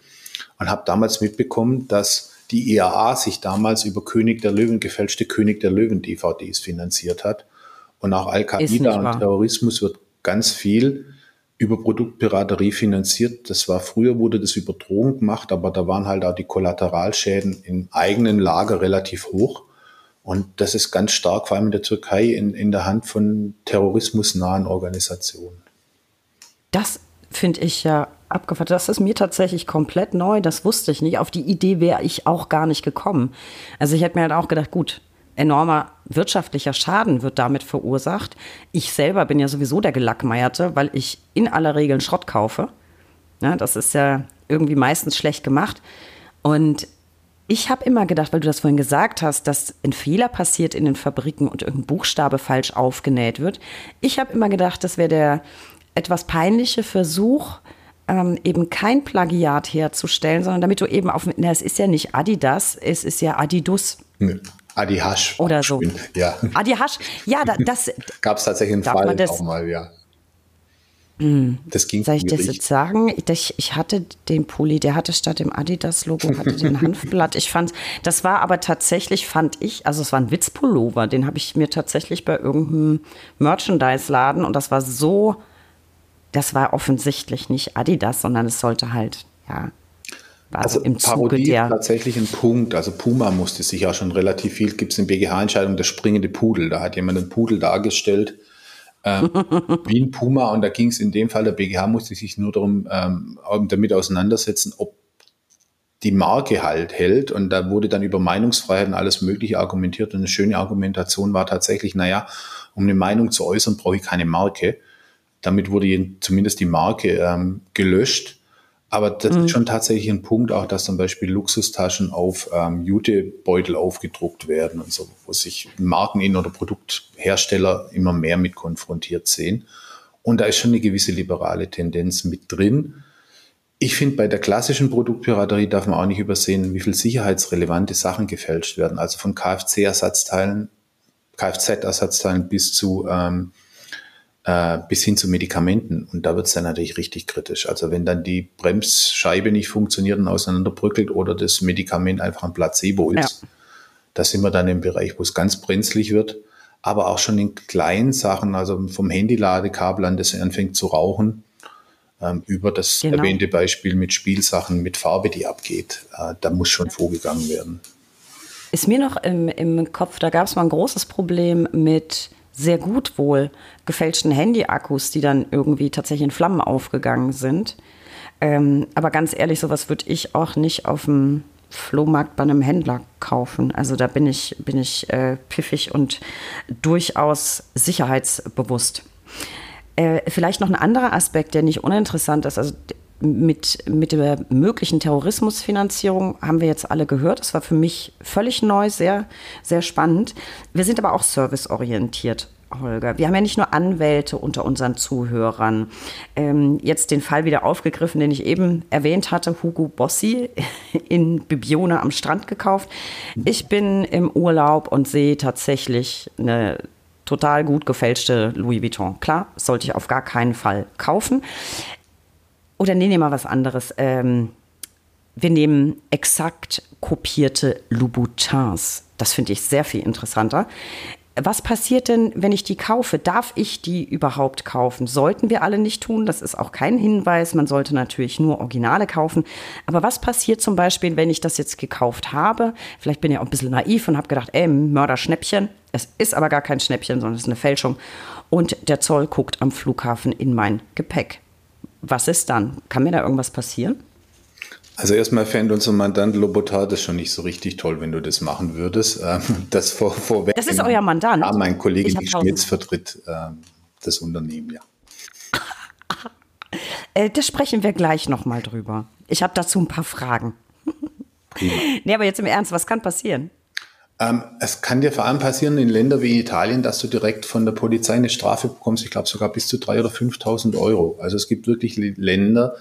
und habe damals mitbekommen, dass die IAA sich damals über König der Löwen, gefälschte König der Löwen DVDs finanziert hat. Und auch Al-Qaida und Terrorismus wird ganz viel über Produktpiraterie finanziert. Das war früher wurde das über Drogen gemacht, aber da waren halt auch die Kollateralschäden im eigenen Lager relativ hoch. Und das ist ganz stark, vor allem in der Türkei, in, in der Hand von terrorismusnahen Organisationen. Das finde ich ja abgefahren. Das ist mir tatsächlich komplett neu. Das wusste ich nicht. Auf die Idee wäre ich auch gar nicht gekommen. Also ich hätte mir halt auch gedacht, gut, enormer wirtschaftlicher Schaden wird damit verursacht. Ich selber bin ja sowieso der Gelackmeierte, weil ich in aller Regel Schrott kaufe. Ja, das ist ja irgendwie meistens schlecht gemacht. Und ich habe immer gedacht, weil du das vorhin gesagt hast, dass ein Fehler passiert in den Fabriken und irgendein Buchstabe falsch aufgenäht wird. Ich habe immer gedacht, das wäre der etwas peinliche Versuch, ähm, eben kein Plagiat herzustellen, sondern damit du eben auf, na, es ist ja nicht Adidas, es ist ja Adidus. Nee. Adi Hasch. Oder so. Ja. Adi Hasch, ja, da, das. Gab es tatsächlich einen Fall auch mal, ja. Mm. Das ging Soll ich das jetzt sagen? Ich, ich, hatte den Pulli, der hatte statt dem Adidas-Logo, hatte den Hanfblatt. Ich fand, das war aber tatsächlich, fand ich, also es war ein Witzpullover, den habe ich mir tatsächlich bei irgendeinem Merchandise-Laden und das war so, das war offensichtlich nicht Adidas, sondern es sollte halt, ja, also, also im Parodie Zuge der tatsächlich ein Punkt. Also Puma musste sich ja schon relativ viel, gibt es in BGH-Entscheidung der springende Pudel. Da hat jemand einen Pudel dargestellt, ähm, wie ein Puma. Und da ging es in dem Fall, der BGH musste sich nur darum ähm, damit auseinandersetzen, ob die Marke halt hält. Und da wurde dann über Meinungsfreiheit und alles Mögliche argumentiert. Und eine schöne Argumentation war tatsächlich, naja, um eine Meinung zu äußern, brauche ich keine Marke. Damit wurde zumindest die Marke ähm, gelöscht. Aber das mhm. ist schon tatsächlich ein Punkt auch, dass zum Beispiel Luxustaschen auf ähm, Jutebeutel aufgedruckt werden und so, wo sich Marken oder Produkthersteller immer mehr mit konfrontiert sehen. Und da ist schon eine gewisse liberale Tendenz mit drin. Ich finde, bei der klassischen Produktpiraterie darf man auch nicht übersehen, wie viel sicherheitsrelevante Sachen gefälscht werden. Also von Kfz-Ersatzteilen, Kfz-Ersatzteilen bis zu ähm, äh, bis hin zu Medikamenten. Und da wird es dann natürlich richtig kritisch. Also wenn dann die Bremsscheibe nicht funktioniert und auseinanderbröckelt oder das Medikament einfach ein Placebo ist, ja. da sind wir dann im Bereich, wo es ganz brenzlig wird. Aber auch schon in kleinen Sachen, also vom Handyladekabel an, das anfängt zu rauchen, ähm, über das genau. erwähnte Beispiel mit Spielsachen, mit Farbe, die abgeht. Äh, da muss schon vorgegangen werden. Ist mir noch im, im Kopf, da gab es mal ein großes Problem mit sehr gut wohl gefälschten Handy-Akkus, die dann irgendwie tatsächlich in Flammen aufgegangen sind. Ähm, aber ganz ehrlich, sowas würde ich auch nicht auf dem Flohmarkt bei einem Händler kaufen. Also da bin ich, bin ich äh, piffig und durchaus sicherheitsbewusst. Äh, vielleicht noch ein anderer Aspekt, der nicht uninteressant ist. Also mit, mit der möglichen Terrorismusfinanzierung haben wir jetzt alle gehört. Das war für mich völlig neu, sehr, sehr spannend. Wir sind aber auch serviceorientiert. Holger. Wir haben ja nicht nur Anwälte unter unseren Zuhörern. Ähm, jetzt den Fall wieder aufgegriffen, den ich eben erwähnt hatte, Hugo Bossi in Bibione am Strand gekauft. Ich bin im Urlaub und sehe tatsächlich eine total gut gefälschte Louis Vuitton. Klar, sollte ich auf gar keinen Fall kaufen. Oder nee, nehmen wir was anderes. Ähm, wir nehmen exakt kopierte Louboutins. Das finde ich sehr viel interessanter. was passiert denn, wenn ich die kaufe? Darf ich die überhaupt kaufen? Sollten wir alle nicht tun. Das ist auch kein Hinweis. Man sollte natürlich nur Originale kaufen. Aber was passiert zum Beispiel, wenn ich das jetzt gekauft habe? Vielleicht bin ich auch ein bisschen naiv und habe gedacht, ey, Mörder-Schnäppchen. Es ist aber gar kein Schnäppchen, sondern es ist eine Fälschung. Und der Zoll guckt am Flughafen in mein Gepäck. Was ist dann? Kann mir da irgendwas passieren? Also erstmal fände unser Mandant Lobotar das schon nicht so richtig toll, wenn du das machen würdest. Ähm, das vor, vorweg. Das ist euer Mandant. Ja, mein Kollege Schmitz vertritt äh, das Unternehmen, ja. äh, das sprechen wir gleich nochmal drüber. Ich habe dazu ein paar Fragen. nee, aber jetzt im Ernst, was kann passieren? Ähm, es kann dir vor allem passieren in Ländern wie Italien, dass du direkt von der Polizei eine Strafe bekommst, ich glaube sogar bis zu 3.000 oder 5.000 Euro. Also es gibt wirklich Länder,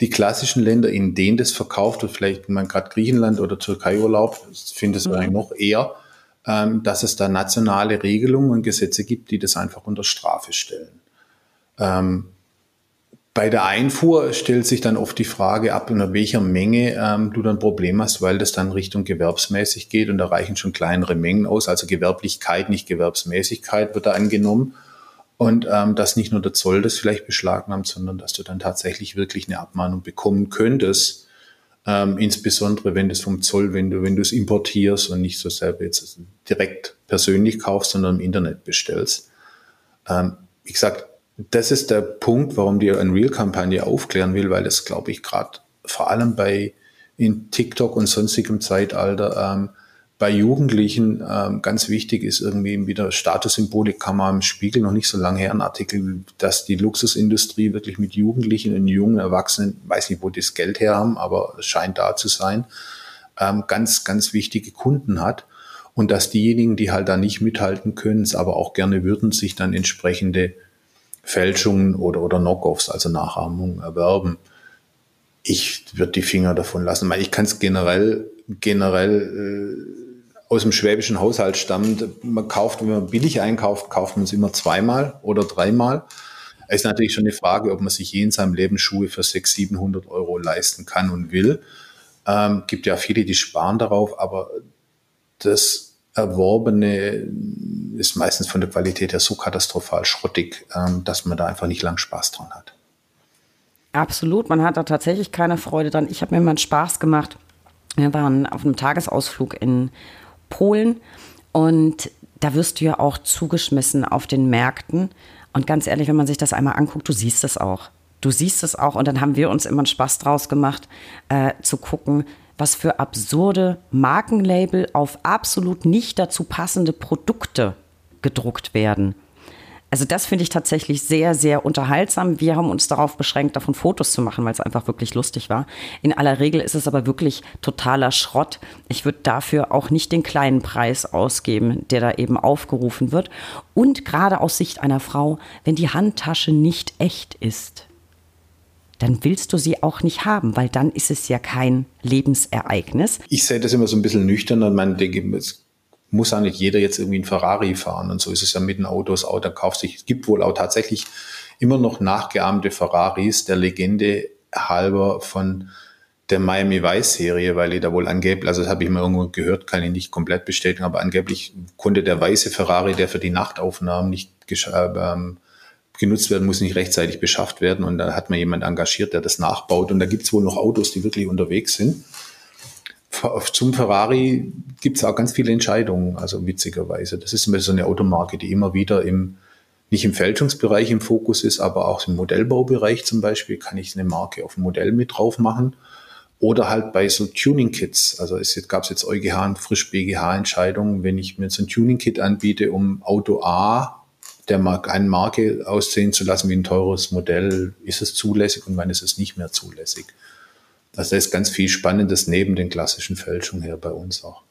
die klassischen Länder, in denen das verkauft wird, vielleicht man gerade Griechenland oder Türkei Urlaub, finde es mhm. eigentlich noch eher, ähm, dass es da nationale Regelungen und Gesetze gibt, die das einfach unter Strafe stellen. Ähm, bei der Einfuhr stellt sich dann oft die Frage ab, in welcher Menge ähm, du dann Problem hast, weil das dann Richtung gewerbsmäßig geht und da reichen schon kleinere Mengen aus. Also Gewerblichkeit, nicht Gewerbsmäßigkeit wird da angenommen. Und ähm, dass nicht nur der Zoll das vielleicht beschlagnahmt, sondern dass du dann tatsächlich wirklich eine Abmahnung bekommen könntest. Ähm, insbesondere wenn das vom Zoll, wenn du, wenn du es importierst und nicht so selber jetzt direkt persönlich kaufst, sondern im Internet bestellst. Ähm, wie gesagt, das ist der Punkt, warum die Unreal-Kampagne aufklären will, weil das, glaube ich, gerade vor allem bei in TikTok und sonstigem Zeitalter ähm, bei Jugendlichen ähm, ganz wichtig ist irgendwie wieder Statussymbolik kann man im Spiegel noch nicht so lange her, ein Artikel, dass die Luxusindustrie wirklich mit Jugendlichen und jungen Erwachsenen, weiß nicht, wo die das Geld her haben, aber es scheint da zu sein, ähm, ganz, ganz wichtige Kunden hat. Und dass diejenigen, die halt da nicht mithalten können, es aber auch gerne würden, sich dann entsprechende Fälschungen oder, oder Knockoffs, also Nachahmungen erwerben. Ich würde die Finger davon lassen, ich kann es generell, generell äh, aus dem schwäbischen Haushalt stammt. Man kauft, wenn man billig einkauft, kauft man es immer zweimal oder dreimal. Es ist natürlich schon eine Frage, ob man sich je in seinem Leben Schuhe für 600, 700 Euro leisten kann und will. Ähm, gibt ja viele, die sparen darauf, aber das Erworbene ist meistens von der Qualität her so katastrophal schrottig, ähm, dass man da einfach nicht lang Spaß dran hat. Absolut, man hat da tatsächlich keine Freude dran. Ich habe mir mal einen Spaß gemacht. Wir waren auf einem Tagesausflug in Polen. Und da wirst du ja auch zugeschmissen auf den Märkten. Und ganz ehrlich, wenn man sich das einmal anguckt, du siehst es auch. Du siehst es auch. Und dann haben wir uns immer einen Spaß draus gemacht, äh, zu gucken, was für absurde Markenlabel auf absolut nicht dazu passende Produkte gedruckt werden. Also das finde ich tatsächlich sehr, sehr unterhaltsam. Wir haben uns darauf beschränkt, davon Fotos zu machen, weil es einfach wirklich lustig war. In aller Regel ist es aber wirklich totaler Schrott. Ich würde dafür auch nicht den kleinen Preis ausgeben, der da eben aufgerufen wird. Und gerade aus Sicht einer Frau, wenn die Handtasche nicht echt ist, dann willst du sie auch nicht haben, weil dann ist es ja kein Lebensereignis. Ich sehe das immer so ein bisschen nüchtern und man denke, es muss ja nicht jeder jetzt irgendwie ein Ferrari fahren. Und so ist es ja mit den Autos auch. Da kauft sich, es gibt wohl auch tatsächlich immer noch nachgeahmte Ferraris, der Legende halber von der Miami Vice Serie, weil da wohl angeblich, also das habe ich mal irgendwo gehört, kann ich nicht komplett bestätigen, aber angeblich konnte der weiße Ferrari, der für die Nachtaufnahmen nicht ähm, genutzt werden muss, nicht rechtzeitig beschafft werden. Und da hat man jemand engagiert, der das nachbaut. Und da gibt es wohl noch Autos, die wirklich unterwegs sind zum Ferrari gibt es auch ganz viele Entscheidungen, also witzigerweise. Das ist so eine Automarke, die immer wieder im, nicht im Fälschungsbereich im Fokus ist, aber auch im Modellbaubereich zum Beispiel kann ich eine Marke auf ein Modell mit drauf machen. Oder halt bei so Tuning-Kits. Also es gab es jetzt EuGH und frisch BGH-Entscheidungen, wenn ich mir so ein Tuning-Kit anbiete, um Auto A der Marke, eine Marke aussehen zu lassen wie ein teures Modell, ist es zulässig und wann ist es nicht mehr zulässig. Also da ist ganz viel Spannendes neben den klassischen Fälschungen her bei uns auch.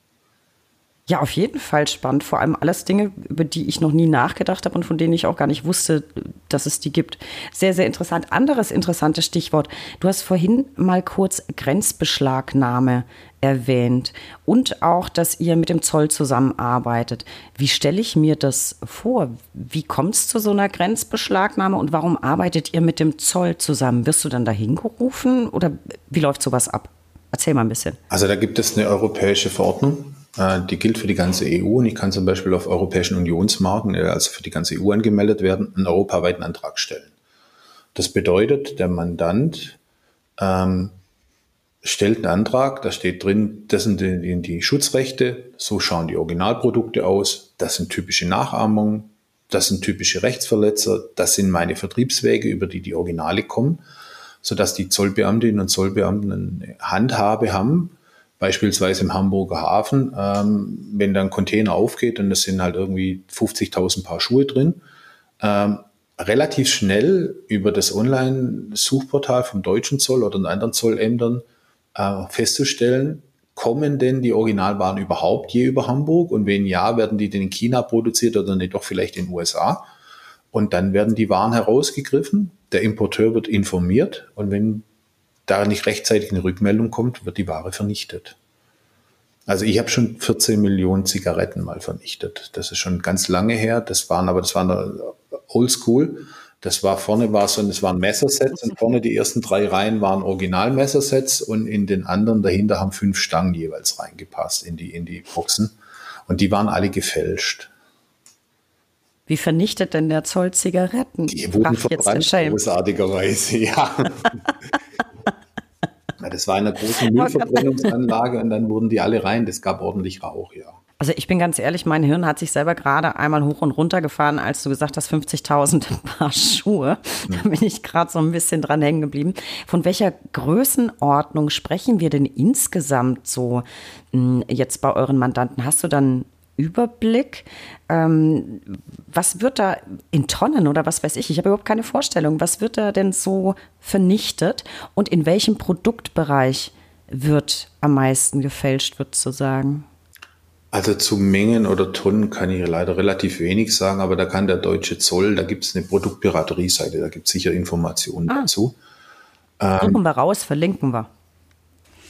Ja, auf jeden Fall spannend. Vor allem alles Dinge, über die ich noch nie nachgedacht habe und von denen ich auch gar nicht wusste, dass es die gibt. Sehr, sehr interessant. Anderes interessantes Stichwort. Du hast vorhin mal kurz Grenzbeschlagnahme erwähnt und auch, dass ihr mit dem Zoll zusammenarbeitet. Wie stelle ich mir das vor? Wie kommt es zu so einer Grenzbeschlagnahme und warum arbeitet ihr mit dem Zoll zusammen? Wirst du dann dahin gerufen oder wie läuft sowas ab? Erzähl mal ein bisschen. Also da gibt es eine europäische Verordnung die gilt für die ganze EU und ich kann zum Beispiel auf europäischen Unionsmarken, äh, also für die ganze EU angemeldet werden, einen europaweiten Antrag stellen. Das bedeutet, der Mandant ähm, stellt einen Antrag, da steht drin, das sind die, die, Schutzrechte, so schauen die Originalprodukte aus, das sind typische Nachahmungen, das sind typische Rechtsverletzer, das sind meine Vertriebswege, über die die Originale kommen, sodass die Zollbeamtinnen und Zollbeamten eine Handhabe haben, beispielsweise im Hamburger Hafen, ähm, wenn da ein Container aufgeht und es sind halt irgendwie 50.000 Paar Schuhe drin, ähm, relativ schnell über das Online-Suchportal vom deutschen Zoll oder den anderen Zollämtern äh, festzustellen, kommen denn die Originalwaren überhaupt je über Hamburg? Und wenn ja, werden die denn in China produziert oder nicht doch vielleicht in den USA? Und dann werden die Waren herausgegriffen, der Importeur wird informiert und wenn da nicht rechtzeitig eine Rückmeldung kommt, wird die Ware vernichtet. Also ich habe schon 14 Millionen Zigaretten mal vernichtet. Das ist schon ganz lange her. Das waren aber, das waren oldschool. Das war vorne war so, das waren Messersets und vorne die ersten drei Reihen waren Original-Messersets und in den anderen dahinter haben fünf Stangen jeweils reingepasst in die, in die Boxen. Und die waren alle gefälscht. Wie vernichtet denn der Zoll Zigaretten? Die wurden Ach, verbrannt, großartigerweise, ja. das war eine große Müllverbrennungsanlage und dann wurden die alle rein. Das gab ordentlich Rauch, ja. Also ich bin ganz ehrlich, mein Hirn hat sich selber gerade einmal hoch und runter gefahren, als du gesagt hast, 50.000 Paar Schuhe. Da bin ich gerade so ein bisschen dran hängen geblieben. Von welcher Größenordnung sprechen wir denn insgesamt so hm, jetzt bei euren Mandanten? Hast du dann Überblick? Ähm, was wird da in Tonnen oder was weiß ich? Ich habe überhaupt keine Vorstellung. Was wird da denn so vernichtet und in welchem Produktbereich wird am meisten gefälscht, wird zu sagen? Also zu Mengen oder Tonnen kann ich leider relativ wenig sagen, aber da kann der deutsche Zoll, da gibt es eine Produktpiraterie-Seite, da gibt es sicher Informationen ah. dazu. Suchen ähm, wir raus, verlinken wir.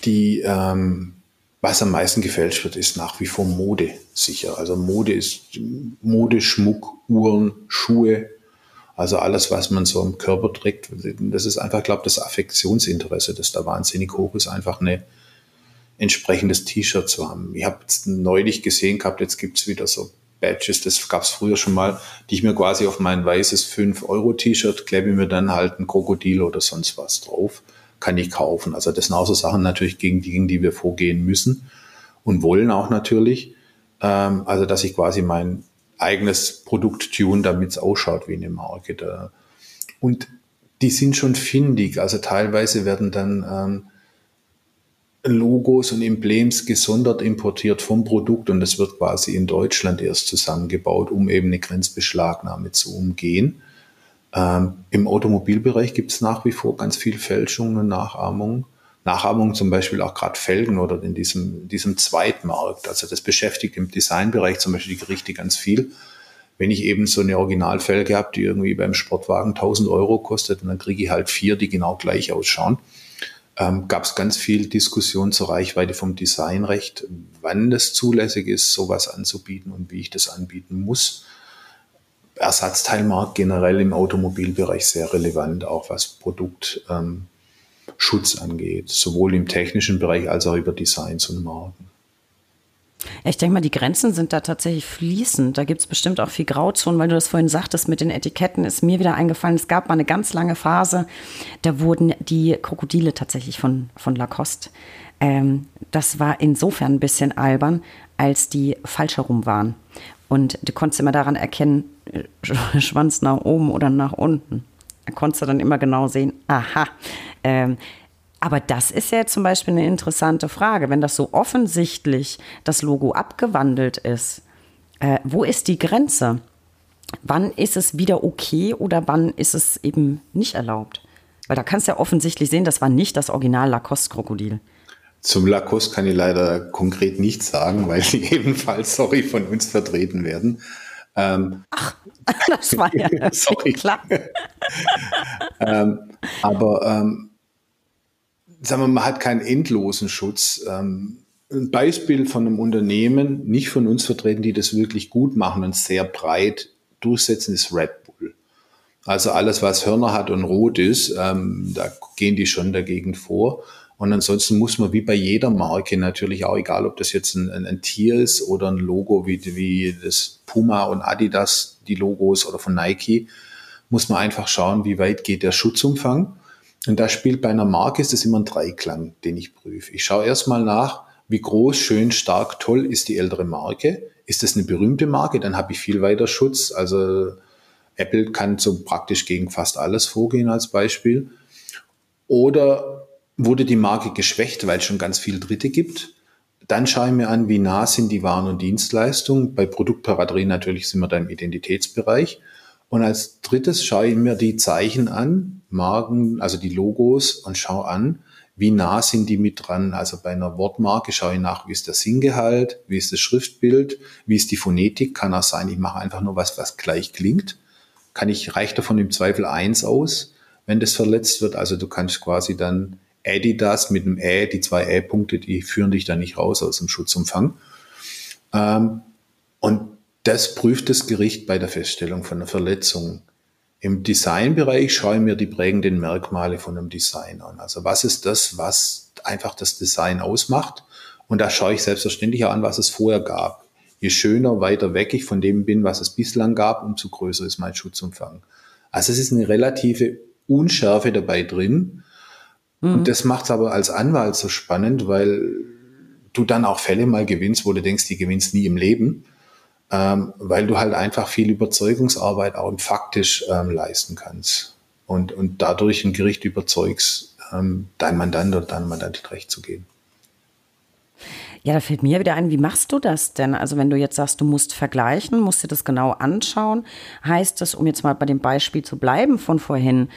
Die, ähm, was am meisten gefälscht wird, ist nach wie vor Mode sicher. Also Mode ist Mode, Schmuck, Uhren, Schuhe, also alles, was man so am Körper trägt. Das ist einfach, glaube ich, das Affektionsinteresse, das da wahnsinnig hoch ist, einfach eine entsprechendes T-Shirt zu haben. Ich habe neulich gesehen gehabt, jetzt gibt's wieder so Badges, das gab's früher schon mal, die ich mir quasi auf mein weißes 5-Euro-T-Shirt klebe mir dann halt ein Krokodil oder sonst was drauf, kann ich kaufen. Also das sind auch so Sachen natürlich, gegen die, gegen die wir vorgehen müssen und wollen auch natürlich. Ähm, also dass ich quasi mein eigenes Produkt tune, damit es ausschaut wie eine Marke. Da. Und die sind schon findig. Also teilweise werden dann ähm, Logos und Emblems gesondert importiert vom Produkt und das wird quasi in Deutschland erst zusammengebaut, um eben eine Grenzbeschlagnahme zu umgehen. Ähm, Im Automobilbereich gibt es nach wie vor ganz viel Fälschungen und Nachahmungen. Nachahmungen zum Beispiel auch gerade Felgen oder in diesem, diesem Zweitmarkt. Also das beschäftigt im Designbereich zum Beispiel die Gerichte ganz viel. Wenn ich eben so eine Originalfelge habe, die irgendwie beim Sportwagen 1000 Euro kostet, dann kriege ich halt vier, die genau gleich ausschauen ähm, gab es ganz viel Diskussion zur Reichweite vom Designrecht, wann das zulässig ist, sowas anzubieten und wie ich das anbieten muss. Ersatzteilmarkt generell im Automobilbereich sehr relevant, auch was Produktschutz ähm, angeht, sowohl im technischen Bereich als auch über Designs und Marken. Ich denke mal, die Grenzen sind da tatsächlich fließend. Da gibt es bestimmt auch viel Grauzonen, weil du das vorhin sagtest mit den Etiketten, ist mir wieder eingefallen. Es gab mal eine ganz lange Phase, da wurden die Krokodile tatsächlich von, von Lacoste. Ähm, das war insofern ein bisschen albern, als die falsch herum waren. Und du konntest immer daran erkennen, äh, Schwanz nach oben oder nach unten. Da konntest du dann immer genau sehen, aha, ähm, aber das ist ja zum Beispiel eine interessante Frage, wenn das so offensichtlich das Logo abgewandelt ist. Äh, wo ist die Grenze? Wann ist es wieder okay oder wann ist es eben nicht erlaubt? Weil da kannst du ja offensichtlich sehen, das war nicht das Original Lacoste-Krokodil. Zum Lacoste kann ich leider konkret nichts sagen, weil sie ebenfalls, sorry, von uns vertreten werden. Ähm, Ach, das war ja sorry. klar. ähm, aber ähm, sagen wir, man hat keinen endlosen Schutz. Ähm, ein Beispiel von einem Unternehmen, nicht von uns vertreten, die das wirklich gut machen und sehr breit durchsetzen, ist Red Bull. Also alles, was Hörner hat und rot ist, ähm, da gehen die schon dagegen vor. Und ansonsten muss man wie bei jeder Marke natürlich auch, egal ob das jetzt ein, ein, ein Tier ist oder ein Logo wie, wie das Puma und Adidas, die Logos oder von Nike, muss man einfach schauen, wie weit geht der Schutzumfang. Und da spielt bei einer Marke ist das immer ein Dreiklang, den ich prüfe. Ich schaue erstmal nach, wie groß, schön, stark, toll ist die ältere Marke. Ist das eine berühmte Marke, dann habe ich viel weiter Schutz. Also Apple kann so praktisch gegen fast alles vorgehen als Beispiel. Oder wurde die Marke geschwächt, weil es schon ganz viel Dritte gibt. Dann schaue ich mir an, wie nah sind die Waren und Dienstleistungen. Bei Produktpiraterie natürlich sind wir da im Identitätsbereich. Und als drittes schaue ich mir die Zeichen an, Marken, also die Logos und schaue an, wie nah sind die mit dran. Also bei einer Wortmarke schaue ich nach, wie ist der Sinngehalt, wie ist das Schriftbild, wie ist die Phonetik. Kann auch sein, ich mache einfach nur was, was gleich klingt. Kann ich, reicht davon im Zweifel eins aus, wenn das verletzt wird. Also du kannst quasi dann Adidas mit einem Ä, die zwei Ä-Punkte, die führen dich da nicht raus aus dem Schutzumfang. Ähm, und das prüft das Gericht bei der Feststellung von einer Verletzung. Im Designbereich schaue ich mir die prägenden Merkmale von einem Design an. Also was ist das, was einfach das Design ausmacht? Und da schaue ich selbstverständlich an, was es vorher gab. Je schöner, weiter weg ich von dem bin, was es bislang gab, umso größer ist mein Schutzumfang. Also es ist eine relative Unschärfe dabei drin, Mhm. Und das macht es aber als Anwalt so spannend, weil du dann auch Fälle mal gewinnst, wo du denkst, die gewinnst nie im Leben, ähm, weil du halt einfach viel Überzeugungsarbeit auch faktisch ähm, leisten kannst und, und dadurch ein Gericht überzeugst, ähm, dein Mandant oder dein Mandant recht zu geben. Ja, da fällt mir wieder ein, wie machst du das denn? Also wenn du jetzt sagst, du musst vergleichen, musst dir das genau anschauen, heißt das, um jetzt mal bei dem Beispiel zu bleiben von vorhin,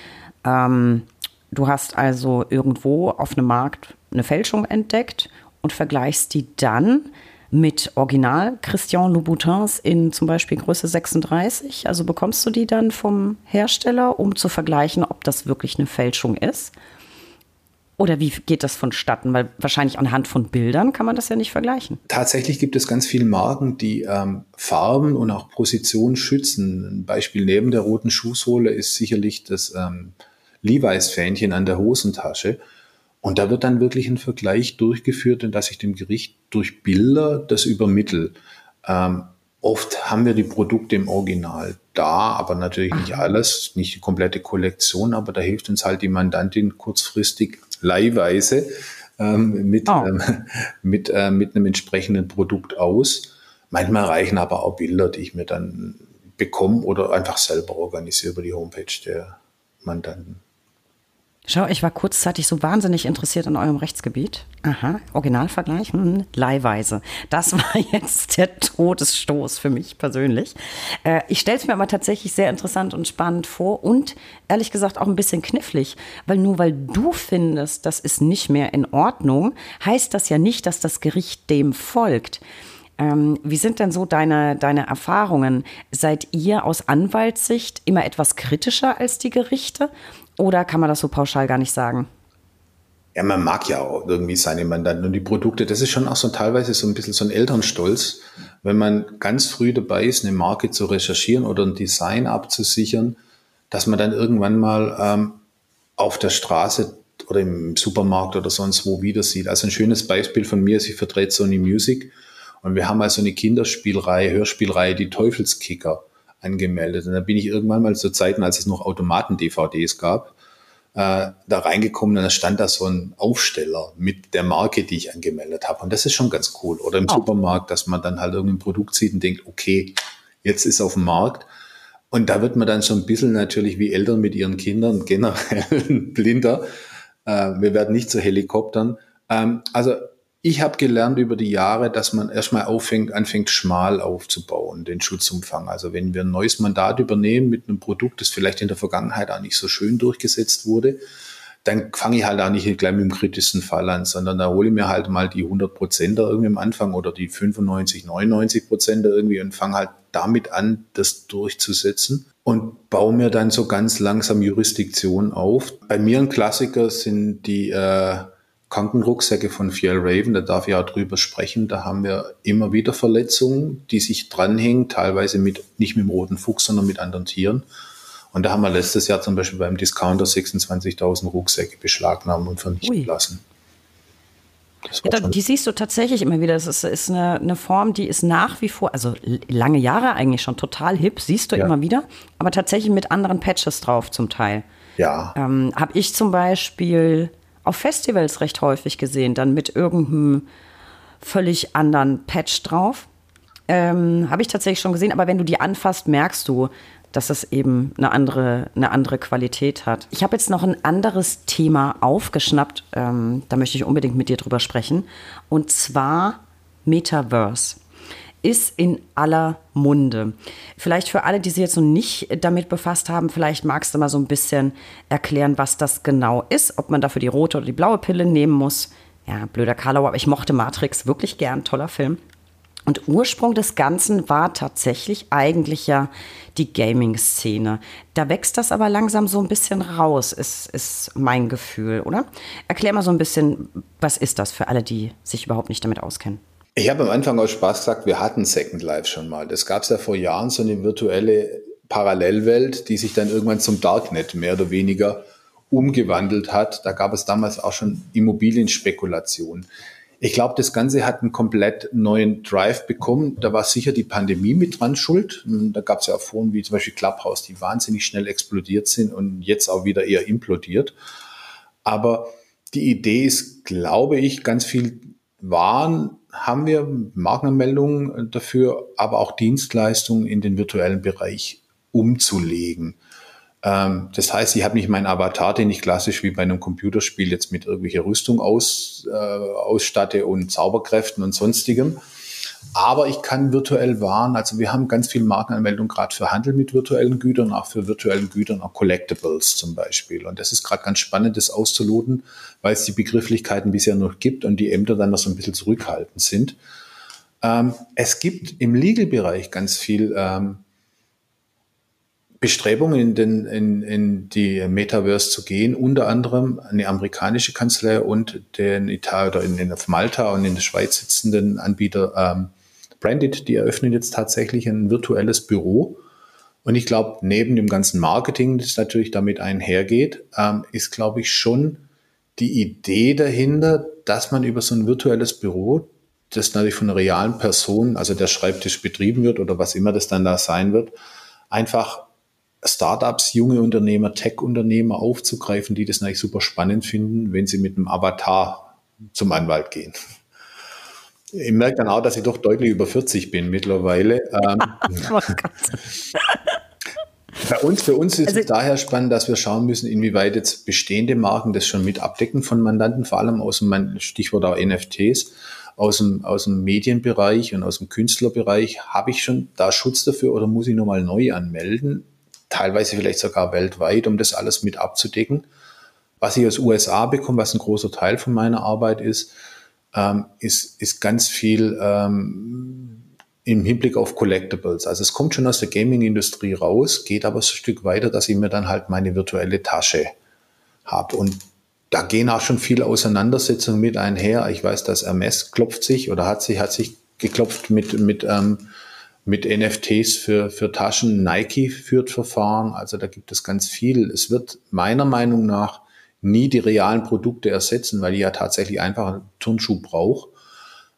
ähm, Du hast also irgendwo auf einem Markt eine Fälschung entdeckt und vergleichst die dann mit Original Christian Louboutins in zum Beispiel Größe 36. Also bekommst du die dann vom Hersteller, um zu vergleichen, ob das wirklich eine Fälschung ist. Oder wie geht das vonstatten? Weil wahrscheinlich anhand von Bildern kann man das ja nicht vergleichen. Tatsächlich gibt es ganz viele Marken, die ähm, Farben und auch Positionen schützen. Ein Beispiel neben der roten Schuhsohle ist sicherlich das ähm, Levi's-Fähnchen an der Hosentasche. Und da wird dann wirklich ein Vergleich durchgeführt, und dass ich dem Gericht durch Bilder das übermittel. Ähm, oft haben wir die Produkte im Original da, aber natürlich nicht alles, nicht die komplette Kollektion, aber da hilft uns halt die Mandantin kurzfristig leihweise ähm, mit, oh. ähm, mit, äh, mit einem entsprechenden Produkt aus. Manchmal reichen aber auch Bilder, die ich mir dann bekomme oder einfach selber organisiere über die Homepage der Mandanten. Schau, ich war kurzzeitig so wahnsinnig interessiert an eurem Rechtsgebiet. Aha, Originalvergleich, hm, leihweise. Das war jetzt der Todesstoß für mich persönlich. Äh, ich stelle es mir aber tatsächlich sehr interessant und spannend vor und ehrlich gesagt auch ein bisschen knifflig, weil nur weil du findest, das ist nicht mehr in Ordnung, heißt das ja nicht, dass das Gericht dem folgt. Ähm, wie sind denn so deine, deine Erfahrungen? Seid ihr aus Anwaltssicht immer etwas kritischer als die Gerichte? Oder kann man das so pauschal gar nicht sagen? Ja, man mag ja auch irgendwie seine Mandanten und die Produkte. Das ist schon auch so teilweise so ein bisschen so ein Elternstolz, wenn man ganz früh dabei ist, eine Marke zu recherchieren oder ein Design abzusichern, dass man dann irgendwann mal ähm, auf der Straße oder im Supermarkt oder sonst wo wieder sieht. Also ein schönes Beispiel von mir ist, ich vertrete Sony Music und wir haben also eine Kinderspielreihe, Hörspielreihe, die Teufelskicker angemeldet. Und da bin ich irgendwann mal zu Zeiten, als es noch Automaten-DVDs gab, äh, da reingekommen und da stand da so ein Aufsteller mit der Marke, die ich angemeldet habe. Und das ist schon ganz cool. Oder im oh. Supermarkt, dass man dann halt irgendein Produkt sieht und denkt, okay, jetzt ist auf dem Markt. Und da wird man dann so ein bisschen natürlich wie Eltern mit ihren Kindern generell blinder. Äh, wir werden nicht zu Helikoptern. Ähm, also ich habe gelernt über die Jahre, dass man erstmal auffängt, anfängt, schmal aufzubauen, den Schutzumfang. Also wenn wir ein neues Mandat übernehmen mit einem Produkt, das vielleicht in der Vergangenheit auch nicht so schön durchgesetzt wurde, dann fange ich halt auch nicht gleich mit dem kritischsten Fall an, sondern da hole ich mir halt mal die 100 Prozent irgendwie am Anfang oder die 95, 99 Prozent irgendwie und fange halt damit an, das durchzusetzen und baue mir dann so ganz langsam Jurisdiktion auf. Bei mir ein Klassiker sind die äh, Krankenrucksäcke von Fiel Raven, da darf ich auch drüber sprechen. Da haben wir immer wieder Verletzungen, die sich dranhängen, teilweise mit, nicht mit dem roten Fuchs, sondern mit anderen Tieren. Und da haben wir letztes Jahr zum Beispiel beim Discounter 26.000 Rucksäcke beschlagnahmen und vernichten Ui. lassen. Ja, die siehst du tatsächlich immer wieder. Das ist, ist eine, eine, Form, die ist nach wie vor, also lange Jahre eigentlich schon total hip, siehst du ja. immer wieder, aber tatsächlich mit anderen Patches drauf zum Teil. Ja. Ähm, Habe ich zum Beispiel auf Festivals recht häufig gesehen, dann mit irgendeinem völlig anderen Patch drauf. Ähm, Habe ich tatsächlich schon gesehen, aber wenn du die anfasst, merkst du, dass es eben eine andere, eine andere Qualität hat. Ich habe jetzt noch ein anderes Thema aufgeschnappt, ähm, da möchte ich unbedingt mit dir drüber sprechen, und zwar Metaverse ist in aller Munde. Vielleicht für alle, die sich jetzt noch nicht damit befasst haben, vielleicht magst du mal so ein bisschen erklären, was das genau ist, ob man dafür die rote oder die blaue Pille nehmen muss. Ja, blöder Karlau, aber ich mochte Matrix wirklich gern, toller Film. Und Ursprung des Ganzen war tatsächlich eigentlich ja die Gaming-Szene. Da wächst das aber langsam so ein bisschen raus, ist, ist mein Gefühl, oder? Erklär mal so ein bisschen, was ist das für alle, die sich überhaupt nicht damit auskennen? Ich habe am Anfang aus Spaß gesagt, wir hatten Second Life schon mal. Das gab es ja vor Jahren, so eine virtuelle Parallelwelt, die sich dann irgendwann zum Darknet mehr oder weniger umgewandelt hat. Da gab es damals auch schon Immobilienspekulation. Ich glaube, das Ganze hat einen komplett neuen Drive bekommen. Da war sicher die Pandemie mit dran schuld. Da gab es ja auch Foren wie zum Beispiel Clubhouse, die wahnsinnig schnell explodiert sind und jetzt auch wieder eher implodiert. Aber die Idee ist, glaube ich, ganz viel Waren haben wir, Markenanmeldungen dafür, aber auch Dienstleistungen in den virtuellen Bereich umzulegen. Ähm, das heißt, ich habe nicht meinen Avatar, den ich klassisch wie bei einem Computerspiel jetzt mit irgendwelcher Rüstung aus, äh, ausstatte und Zauberkräften und sonstigem. Aber ich kann virtuell Waren, also wir haben ganz viel Markenanmeldung gerade für Handel mit virtuellen Gütern, auch für virtuellen Gütern, auch Collectibles zum Beispiel. Und das ist gerade ganz spannend, das auszuloten, weil es die Begrifflichkeiten bisher noch gibt und die Ämter dann noch so ein bisschen zurückhaltend sind. Ähm, es gibt im Legal-Bereich ganz viel ähm, Bestrebungen in, den, in, in die Metaverse zu gehen, unter anderem eine amerikanische Kanzlei und den Italien oder in, in auf Malta und in der Schweiz sitzenden Anbieter ähm, Branded, die eröffnen jetzt tatsächlich ein virtuelles Büro. Und ich glaube, neben dem ganzen Marketing, das natürlich damit einhergeht, ähm, ist, glaube ich, schon die Idee dahinter, dass man über so ein virtuelles Büro, das natürlich von einer realen Person, also der Schreibtisch betrieben wird oder was immer das dann da sein wird, einfach Startups, junge Unternehmer, Tech-Unternehmer aufzugreifen, die das natürlich super spannend finden, wenn sie mit einem Avatar zum Anwalt gehen. Ich merke dann auch, dass ich doch deutlich über 40 bin mittlerweile. Ähm, oh Bei uns, für uns ist also, es daher spannend, dass wir schauen müssen, inwieweit jetzt bestehende Marken das schon mit abdecken von Mandanten, vor allem aus dem Stichwort auch NFTs, aus dem, aus dem Medienbereich und aus dem Künstlerbereich. Habe ich schon da Schutz dafür oder muss ich nochmal neu anmelden? Teilweise vielleicht sogar weltweit, um das alles mit abzudecken. Was ich aus USA bekomme, was ein großer Teil von meiner Arbeit ist, ähm, ist, ist ganz viel ähm, im Hinblick auf Collectibles. Also es kommt schon aus der Gaming-Industrie raus, geht aber so ein Stück weiter, dass ich mir dann halt meine virtuelle Tasche habe. Und da gehen auch schon viele Auseinandersetzungen mit einher. Ich weiß, dass Hermes klopft sich oder hat sich, hat sich geklopft mit, mit ähm, mit NFTs für, für Taschen. Nike führt Verfahren, also da gibt es ganz viel. Es wird meiner Meinung nach nie die realen Produkte ersetzen, weil die ja tatsächlich einfach einen Turnschuh braucht.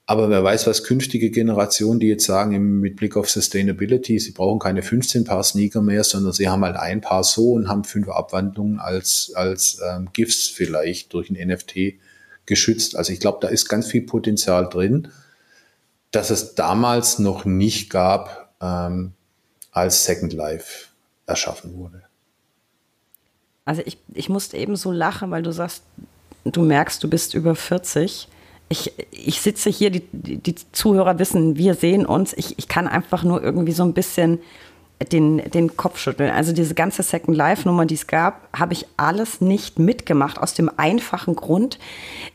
Aber wer weiß, was künftige Generationen, die jetzt sagen, mit Blick auf Sustainability, sie brauchen keine 15 Paar Sneaker mehr, sondern sie haben halt ein Paar so und haben fünf Abwandlungen als, als ähm, GIFs vielleicht durch ein NFT geschützt. Also ich glaube, da ist ganz viel Potenzial drin das es damals noch nicht gab, ähm, als Second Life erschaffen wurde. Also ich, ich musste eben so lachen, weil du sagst, du merkst, du bist über 40. Ich, ich sitze hier, die, die Zuhörer wissen, wir sehen uns. Ich, ich kann einfach nur irgendwie so ein bisschen den, den Kopf schütteln. Also diese ganze Second Life-Nummer, die es gab, habe ich alles nicht mitgemacht, aus dem einfachen Grund,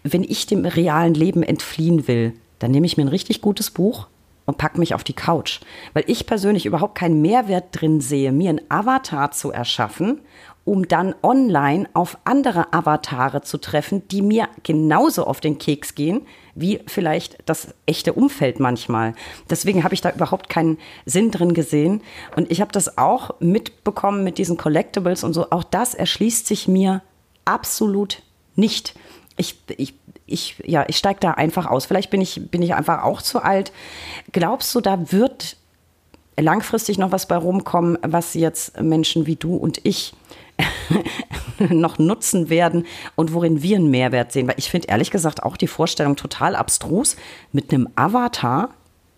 wenn ich dem realen Leben entfliehen will, dann nehme ich mir ein richtig gutes Buch und packe mich auf die Couch. Weil ich persönlich überhaupt keinen Mehrwert drin sehe, mir einen Avatar zu erschaffen, um dann online auf andere Avatare zu treffen, die mir genauso auf den Keks gehen, wie vielleicht das echte Umfeld manchmal. Deswegen habe ich da überhaupt keinen Sinn drin gesehen. Und ich habe das auch mitbekommen mit diesen Collectibles und so. Auch das erschließt sich mir absolut nicht. Ich, ich ich, ja, ich steige da einfach aus. Vielleicht bin ich, bin ich einfach auch zu alt. Glaubst du, da wird langfristig noch was bei rumkommen, was jetzt Menschen wie du und ich noch nutzen werden und worin wir einen Mehrwert sehen. Weil ich finde ehrlich gesagt auch die Vorstellung total abstrus, mit einem Avatar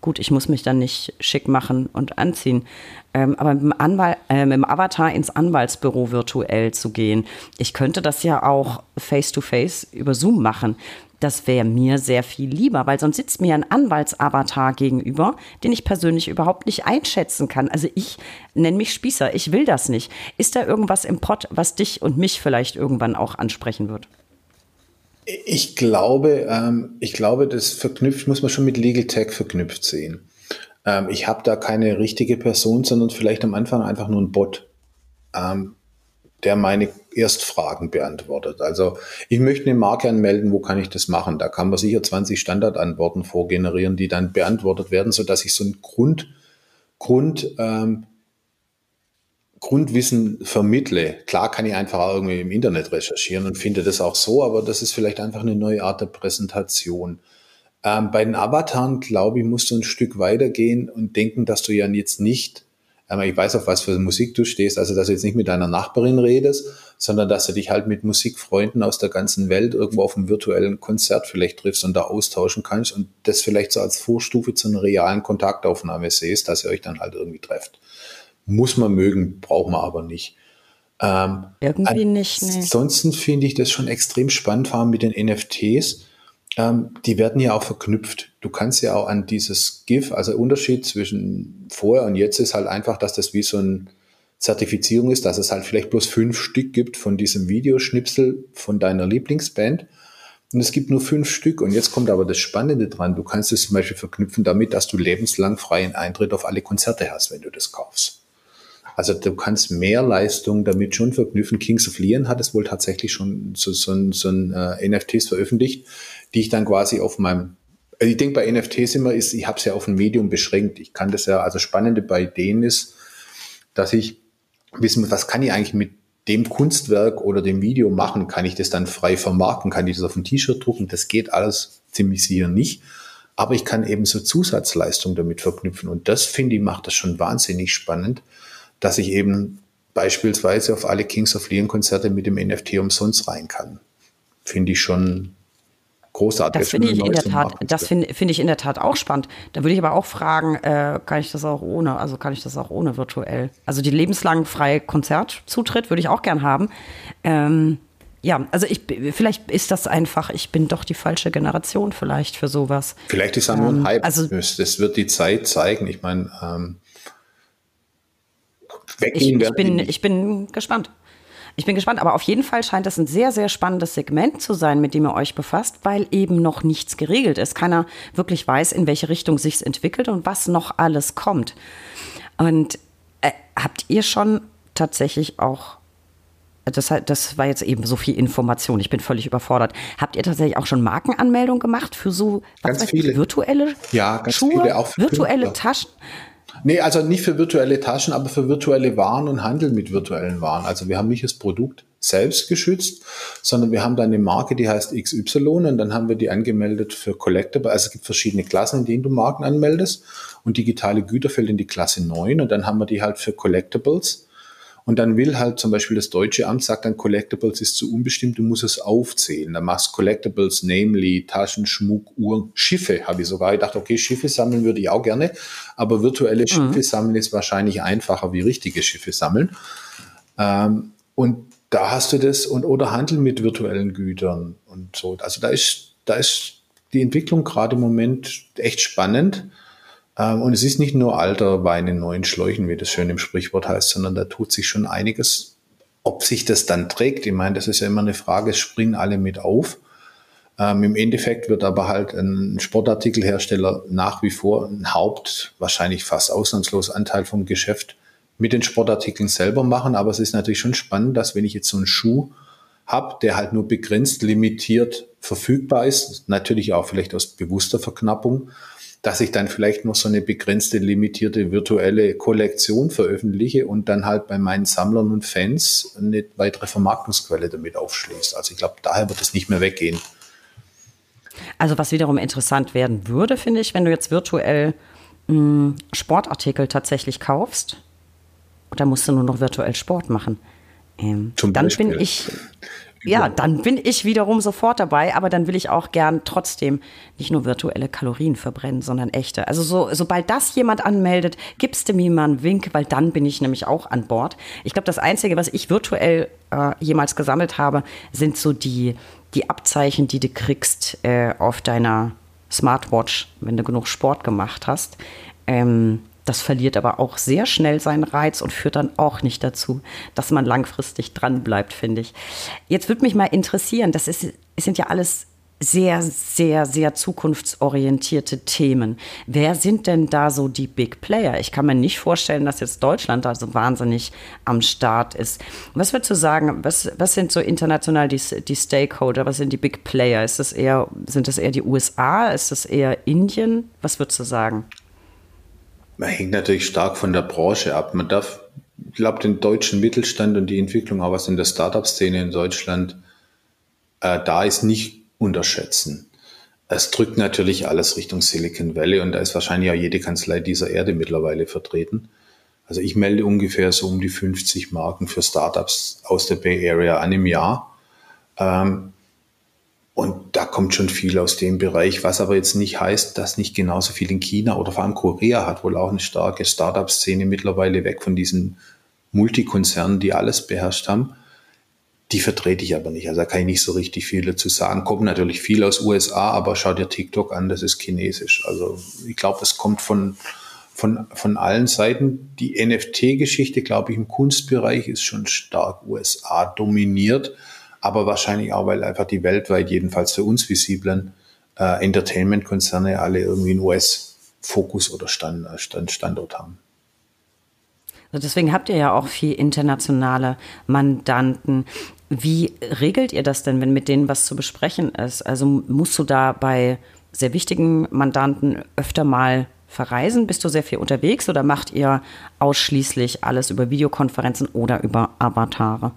Gut, ich muss mich dann nicht schick machen und anziehen. Ähm, aber mit dem, Anwalt, äh, mit dem Avatar ins Anwaltsbüro virtuell zu gehen. Ich könnte das ja auch face-to-face -face über Zoom machen. Das wäre mir sehr viel lieber, weil sonst sitzt mir ein Anwaltsavatar gegenüber, den ich persönlich überhaupt nicht einschätzen kann. Also ich nenne mich Spießer, ich will das nicht. Ist da irgendwas im Pott, was dich und mich vielleicht irgendwann auch ansprechen wird? Ich glaube, ähm, ich glaube, das verknüpft, muss man schon mit Legal Tech verknüpft sehen. Ähm, ich habe da keine richtige Person, sondern vielleicht am Anfang einfach nur ein Bot, ähm, der meine Erstfragen beantwortet. Also ich möchte eine Marke anmelden, wo kann ich das machen? Da kann man sicher 20 Standardantworten vorgenerieren, die dann beantwortet werden, sodass ich so ein Grund, Grund ähm, Grundwissen vermittle. Klar kann ich einfach irgendwie im Internet recherchieren und finde das auch so, aber das ist vielleicht einfach eine neue Art der Präsentation. Ähm, bei den Avataren, glaube ich, musst du ein Stück weitergehen und denken, dass du ja jetzt nicht, ähm, ich weiß auf was für Musik du stehst, also dass du jetzt nicht mit deiner Nachbarin redest, sondern dass du dich halt mit Musikfreunden aus der ganzen Welt irgendwo auf einem virtuellen Konzert vielleicht triffst und da austauschen kannst und das vielleicht so als Vorstufe zu einer realen Kontaktaufnahme siehst, dass ihr euch dann halt irgendwie trefft. Muss man mögen, braucht man aber nicht. Ähm, Irgendwie nicht. Nee. Ansonsten finde ich das schon extrem spannend, vor allem mit den NFTs. Ähm, die werden ja auch verknüpft. Du kannst ja auch an dieses GIF, also Unterschied zwischen vorher und jetzt ist halt einfach, dass das wie so eine Zertifizierung ist, dass es halt vielleicht bloß fünf Stück gibt von diesem Videoschnipsel von deiner Lieblingsband. Und es gibt nur fünf Stück. Und jetzt kommt aber das Spannende dran. Du kannst es zum Beispiel verknüpfen damit, dass du lebenslang freien Eintritt auf alle Konzerte hast, wenn du das kaufst. Also du kannst mehr Leistung damit schon verknüpfen. Kings of Leon hat es wohl tatsächlich schon so, so, so ein äh, NFTs veröffentlicht, die ich dann quasi auf meinem also ich denke bei NFTs immer ist, ich habe es ja auf ein Medium beschränkt. Ich kann das ja, also Spannende bei denen ist, dass ich wissen muss, was kann ich eigentlich mit dem Kunstwerk oder dem Video machen? Kann ich das dann frei vermarkten? Kann ich das auf ein T-Shirt drucken? Das geht alles ziemlich sicher nicht. Aber ich kann eben so Zusatzleistungen damit verknüpfen. Und das finde ich macht das schon wahnsinnig spannend dass ich eben beispielsweise auf alle Kings of Leon Konzerte mit dem NFT umsonst rein kann. Finde ich schon großartig. Das finde ich in der Tat, das finde find ich in der Tat auch spannend. Da würde ich aber auch fragen, äh, kann ich das auch ohne, also kann ich das auch ohne virtuell? Also die lebenslang freie Konzertzutritt würde ich auch gern haben. Ähm, ja, also ich vielleicht ist das einfach, ich bin doch die falsche Generation vielleicht für sowas. Vielleicht ist das nur ein ähm, Hype. Also, das wird die Zeit zeigen. Ich meine, ähm, weggehen ich, ich bin, ich bin gespannt. Ich bin gespannt, aber auf jeden Fall scheint das ein sehr, sehr spannendes Segment zu sein, mit dem ihr euch befasst, weil eben noch nichts geregelt ist. Keiner wirklich weiß, in welche Richtung sich entwickelt und was noch alles kommt. Und äh, habt ihr schon tatsächlich auch, das, das war jetzt eben so viel Information, ich bin völlig überfordert. Habt ihr tatsächlich auch schon Markenanmeldungen gemacht für so ganz viele. virtuelle ja, ganz Schuhe, viele, auch virtuelle Künstler. Taschen? Nee, also nicht für virtuelle Taschen, aber für virtuelle Waren und Handel mit virtuellen Waren. Also wir haben nicht das Produkt selbst geschützt, sondern wir haben da eine Marke, die heißt XY und dann haben wir die angemeldet für Collectible. Also es gibt verschiedene Klassen, in denen du Marken anmeldest und digitale Güter fällt in die Klasse 9 und dann haben wir die halt für Collectibles und dann will halt zum Beispiel das deutsche Amt sagt dann, Collectibles ist zu unbestimmt, du musst es aufzählen. Dann machst Collectibles, namely Taschen, Schmuck, Uhren, Schiffe, habe ich sogar gedacht, okay, Schiffe sammeln würde ich auch gerne, aber virtuelle mhm. Schiffe sammeln ist wahrscheinlich einfacher wie richtige Schiffe sammeln. Ähm, und da hast du das und oder Handel mit virtuellen Gütern und so. Also da ist, da ist die Entwicklung gerade im Moment echt spannend. Ähm, und es ist nicht nur alter Wein in neuen Schläuchen, wie das schön im Sprichwort heißt, sondern da tut sich schon einiges. Ob sich das dann trägt, ich meine, das ist ja immer eine Frage, springen alle mit auf. Ähm, Im Endeffekt wird aber halt ein Sportartikelhersteller nach wie vor ein Haupt, wahrscheinlich fast ausnahmslos Anteil vom Geschäft mit den Sportartikeln selber machen. Aber es ist natürlich schon spannend, dass wenn ich jetzt so einen Schuh habe, der halt nur begrenzt limitiert verfügbar ist, natürlich auch vielleicht aus bewusster Verknappung, dass ich dann vielleicht noch so eine begrenzte, limitierte virtuelle Kollektion veröffentliche und dann halt bei meinen Sammlern und Fans eine weitere Vermarktungsquelle damit aufschließt. Also ich glaube, daher wird es nicht mehr weggehen. Also was wiederum interessant werden würde, finde ich, wenn du jetzt virtuell mh, hm, Sportartikel tatsächlich kaufst. Dann musst du nur noch virtuell Sport machen. Ähm, Zum dann Beispiel. bin ich ja, dann bin ich wiederum sofort dabei, aber dann will ich auch gern trotzdem nicht nur virtuelle Kalorien verbrennen, sondern echte. Also so, sobald das jemand anmeldet, gibst du mir mal einen Wink, weil dann bin ich nämlich auch an Bord. Ich glaube, das Einzige, was ich virtuell äh, jemals gesammelt habe, sind so die, die Abzeichen, die du kriegst äh, auf deiner Smartwatch, wenn du genug Sport gemacht hast. Ähm, das verliert aber auch sehr schnell seinen Reiz und führt dann auch nicht dazu, dass man langfristig dran bleibt, finde ich. Jetzt würde mich mal interessieren, das ist, es sind ja alles sehr, sehr, sehr zukunftsorientierte Themen. Wer sind denn da so die Big Player? Ich kann mir nicht vorstellen, dass jetzt Deutschland da so wahnsinnig am Start ist. Was würdest du sagen, was, was sind so international die, die Stakeholder? Was sind die Big Player? Ist das eher, sind das eher die USA? Ist das eher Indien? Was würdest du sagen? Man hängt natürlich stark von der Branche ab. Man darf, ich glaube, den deutschen Mittelstand und die Entwicklung, auch was in der Startup-Szene in Deutschland äh, da ist, nicht unterschätzen. Es drückt natürlich alles Richtung Silicon Valley und da ist wahrscheinlich auch jede Kanzlei dieser Erde mittlerweile vertreten. Also ich melde ungefähr so um die 50 Marken für Startups aus der Bay Area an im Jahr. Ähm, und da kommt schon viel aus dem Bereich, was aber jetzt nicht heißt, dass nicht genauso viel in China oder vor allem Korea hat wohl auch eine starke Startup-Szene mittlerweile weg von diesen Multikonzernen, die alles beherrscht haben. Die vertrete ich aber nicht. Also da kann ich nicht so richtig viel dazu sagen. Kommt natürlich viel aus USA, aber schau dir TikTok an, das ist chinesisch. Also ich glaube, es kommt von, von, von allen Seiten. Die NFT-Geschichte, glaube ich, im Kunstbereich ist schon stark USA dominiert aber wahrscheinlich auch, weil einfach die weltweit, jedenfalls für uns visiblen äh, Entertainment-Konzerne alle irgendwie einen US-Fokus oder Stand, Stand, Standort haben. Also deswegen habt ihr ja auch viel internationale Mandanten. Wie regelt ihr das denn, wenn mit denen was zu besprechen ist? Also musst du da bei sehr wichtigen Mandanten öfter mal verreisen? Bist du sehr viel unterwegs oder macht ihr ausschließlich alles über Videokonferenzen oder über Avatare?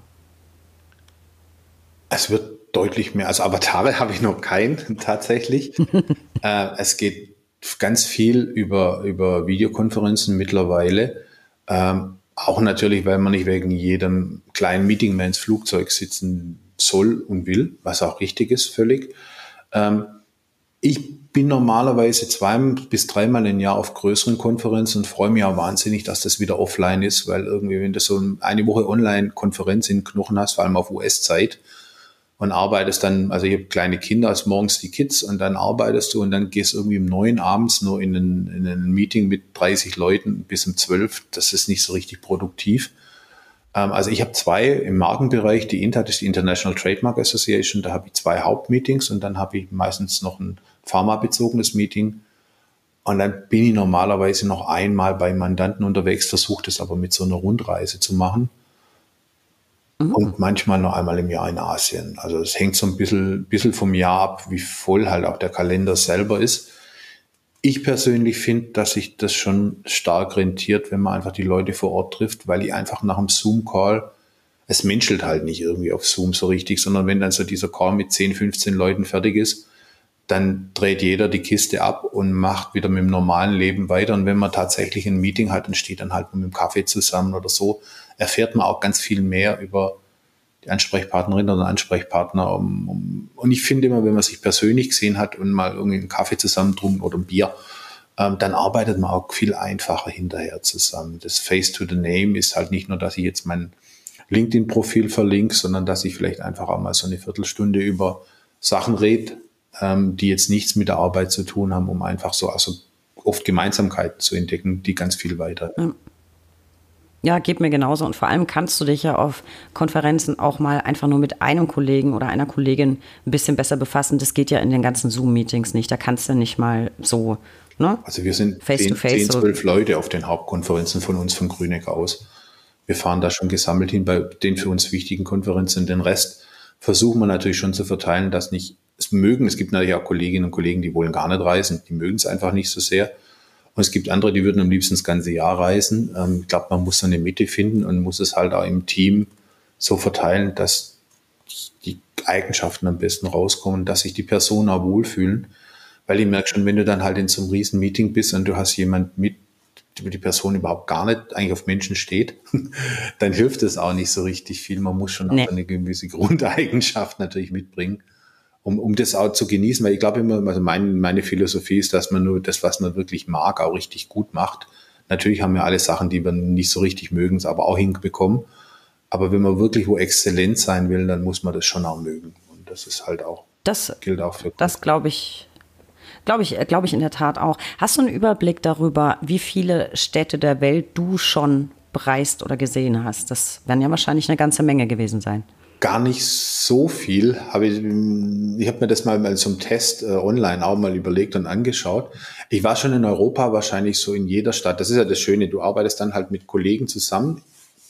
Es wird deutlich mehr. Also Avatare habe ich noch keinen tatsächlich. äh, es geht ganz viel über, über Videokonferenzen mittlerweile. Ähm, auch natürlich, weil man nicht wegen jedem kleinen Meeting mehr ins Flugzeug sitzen soll und will, was auch richtig ist, völlig. Ähm, ich bin normalerweise zwei bis dreimal im Jahr auf größeren Konferenzen und freue mich auch wahnsinnig, dass das wieder offline ist, weil irgendwie, wenn du so eine Woche Online-Konferenz in Knochen hast, vor allem auf US-Zeit, und arbeitest dann, also ich habe kleine Kinder, als morgens die Kids und dann arbeitest du und dann gehst irgendwie um neun abends nur in ein, in ein Meeting mit 30 Leuten bis um zwölf. Das ist nicht so richtig produktiv. Ähm, also ich habe zwei im Markenbereich. Die INTA, das ist die International Trademark Association, da habe ich zwei Hauptmeetings und dann habe ich meistens noch ein pharmabezogenes Meeting. Und dann bin ich normalerweise noch einmal bei Mandanten unterwegs, versuche das aber mit so einer Rundreise zu machen mhm. und manchmal noch einmal im Jahr in Asien. Also es hängt so ein bisschen, bisschen vom Jahr ab, wie voll halt auch der Kalender selber ist. Ich persönlich finde, dass sich das schon stark rentiert, wenn man einfach die Leute vor Ort trifft, weil ich einfach nach einem Zoom-Call, es menschelt halt nicht irgendwie auf Zoom so richtig, sondern wenn dann so dieser Call mit 10, 15 Leuten fertig ist, dann dreht jeder die Kiste ab und macht wieder mit dem normalen Leben weiter. Und wenn man tatsächlich ein Meeting hat und steht dann halt mit dem Kaffee zusammen oder so, erfährt man auch ganz viel mehr über die Ansprechpartnerin oder Ansprechpartner. Und ich finde immer, wenn man sich persönlich gesehen hat und mal irgendwie einen Kaffee zusammen trunken oder ein Bier, ähm, dann arbeitet man auch viel einfacher hinterher zusammen. Das Face to the Name ist halt nicht nur, dass ich jetzt mein LinkedIn-Profil verlinke, sondern dass ich vielleicht einfach auch mal so eine Viertelstunde über Sachen rede, ähm, die jetzt nichts mit der Arbeit zu tun haben, um einfach so also oft Gemeinsamkeiten zu entdecken, die ganz viel weiter. Ja. Ja, geht mir genauso. Und vor allem kannst du dich ja auf Konferenzen auch mal einfach nur mit einem Kollegen oder einer Kollegin ein bisschen besser befassen. Das geht ja in den ganzen Zoom-Meetings nicht. Da kannst du nicht mal so. Ne? Also wir sind face 10, to face 10 12 so. Leute auf den Hauptkonferenzen von uns von Grüneck aus. Wir fahren da schon gesammelt hin bei den für uns wichtigen Konferenzen. Den Rest versuchen wir natürlich schon zu verteilen, dass nicht es mögen. Es gibt natürlich auch Kolleginnen und Kollegen, die wollen gar nicht reisen. Die mögen es einfach nicht so sehr. Und es gibt andere, die würden am liebsten das ganze Jahr reisen. Ähm, ich glaube, man muss so eine Mitte finden und muss es halt auch im Team so verteilen, dass die Eigenschaften am besten rauskommen, dass sich die Personen auch wohlfühlen. Weil ich merke schon, wenn du dann halt in so einem riesen Meeting bist und du hast jemand mit, die Person überhaupt gar nicht eigentlich auf Menschen steht, dann hilft es auch nicht so richtig viel. Man muss schon nee. auch eine gewisse Grundeigenschaft natürlich mitbringen, um, um das auch zu genießen. Weil ich glaube immer, also mein, meine Philosophie ist, dass man nur das, was man wirklich mag, auch richtig gut macht. Natürlich haben wir alle Sachen, die wir nicht so richtig mögen, es aber auch hinbekommen. Aber wenn man wirklich wo exzellent sein will, dann muss man das schon auch mögen. Und das ist halt auch, das gilt auch für. Das glaube ich, glaube ich, glaube ich in der Tat auch. Hast du einen Überblick darüber, wie viele Städte der Welt du schon bereist oder gesehen hast? Das werden ja wahrscheinlich eine ganze Menge gewesen sein. Gar nicht so viel. Habe ich ich habe mir das mal, mal zum Test äh, online auch mal überlegt und angeschaut. Ich war schon in Europa wahrscheinlich so in jeder Stadt. Das ist ja das Schöne. Du arbeitest dann halt mit Kollegen zusammen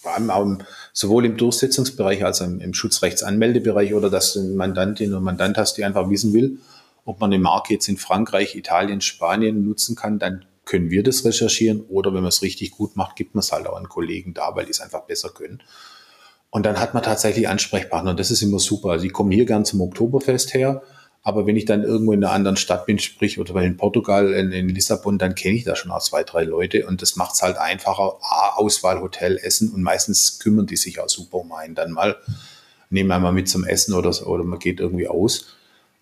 vor allem auch im, sowohl im Durchsetzungsbereich als auch im, im Schutzrechtsanmeldebereich oder dass du eine Mandantin oder Mandant hast, die einfach wissen will, ob man eine Marke jetzt in Frankreich, Italien, Spanien nutzen kann, dann können wir das recherchieren oder wenn man es richtig gut macht, gibt man es halt auch an Kollegen da, weil die es einfach besser können. Und dann hat man tatsächlich Ansprechpartner und das ist immer super. Also ich komme hier gern zum Oktoberfest her aber wenn ich dann irgendwo in einer anderen Stadt bin, sprich oder in Portugal, in, in Lissabon, dann kenne ich da schon auch zwei, drei Leute und das macht es halt einfacher. A, Auswahl, Hotel, Essen und meistens kümmern die sich auch super um einen dann mal. Nehmen wir mal mit zum Essen oder, so, oder man geht irgendwie aus.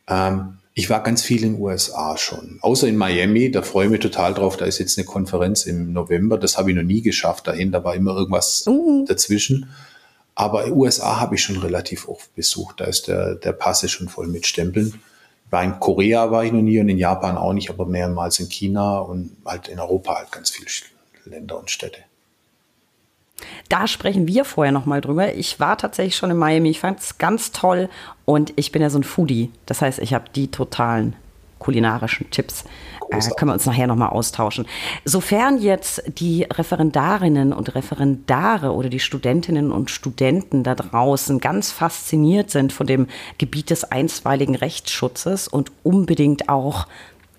Ähm, ich war ganz viel in den USA schon, außer in Miami. Da freue ich mich total drauf. Da ist jetzt eine Konferenz im November. Das habe ich noch nie geschafft dahin. Da war immer irgendwas uh. dazwischen. Aber USA habe ich schon relativ oft besucht. Da ist der, der Pass schon voll mit Stempeln in Korea war ich noch nie und in Japan auch nicht, aber mehrmals in China und halt in Europa halt ganz viele Länder und Städte. Da sprechen wir vorher noch mal drüber. Ich war tatsächlich schon in Miami. Ich fand es ganz toll und ich bin ja so ein Foodie. Das heißt, ich habe die totalen kulinarischen Tipps. Äh, können wir uns nachher nochmal austauschen. Sofern jetzt die Referendarinnen und Referendare oder die Studentinnen und Studenten da draußen ganz fasziniert sind von dem Gebiet des einstweiligen Rechtsschutzes und unbedingt auch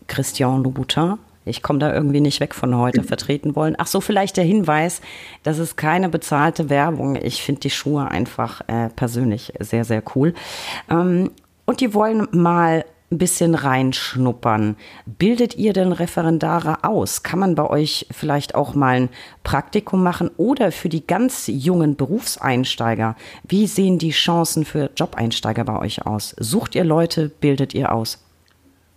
Christian Louboutin, ich komme da irgendwie nicht weg von heute, vertreten wollen. Ach so, vielleicht der Hinweis, das ist keine bezahlte Werbung. Ich finde die Schuhe einfach äh, persönlich sehr, sehr cool. Ähm, und die wollen mal ein bisschen reinschnuppern. Bildet ihr denn Referendare aus? Kann man bei euch vielleicht auch mal ein Praktikum machen oder für die ganz jungen Berufseinsteiger? Wie sehen die Chancen für Jobeinsteiger bei euch aus? Sucht ihr Leute, bildet ihr aus?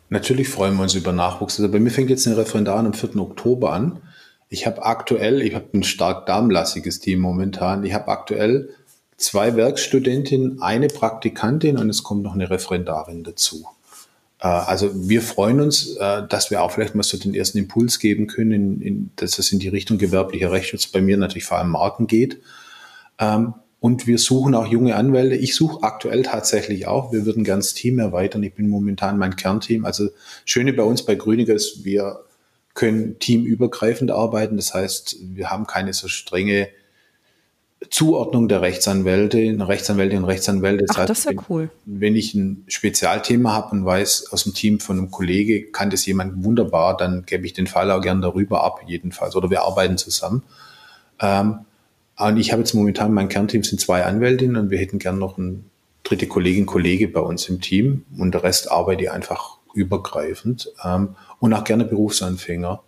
Natürlich freuen wir uns über Nachwuchs. Also bei mir fängt jetzt ein Referendar am 4. Oktober an. Ich habe aktuell, ich habe ein stark darmlassiges Team momentan. Ich habe aktuell zwei Werkstudentinnen, eine Praktikantin und es kommt noch eine Referendarin dazu. Äh, also wir freuen uns, äh, dass wir auch vielleicht mal so den ersten Impuls geben können, dass es in die Richtung gewerblicher Rechtsschutz bei mir natürlich vor allem Marken geht. Ähm, und wir suchen auch junge Anwälte. Ich suche aktuell tatsächlich auch. Wir würden gern das Team erweitern. Ich bin momentan mein Kernteam. Also Schöne bei uns bei Grüniger ist, wir können teamübergreifend arbeiten. Das heißt, wir haben keine so strenge Zuordnung der Rechtsanwälte, Rechtsanwältinnen und Rechtsanwälte. Das Ach, heißt, das ist ja cool. Wenn, wenn ich ein Spezialthema habe und weiß aus dem Team von einem Kollege, kann das jemand wunderbar, dann gebe ich den Fall auch gern darüber ab, jedenfalls. Oder wir arbeiten zusammen. Ähm, und ich habe jetzt momentan, mein Kernteam sind zwei Anwältinnen und wir hätten gern noch eine dritte Kollegin, Kollege bei uns im Team. Und der Rest arbeite ich einfach übergreifend. Ähm, und auch gerne Berufsanfänger.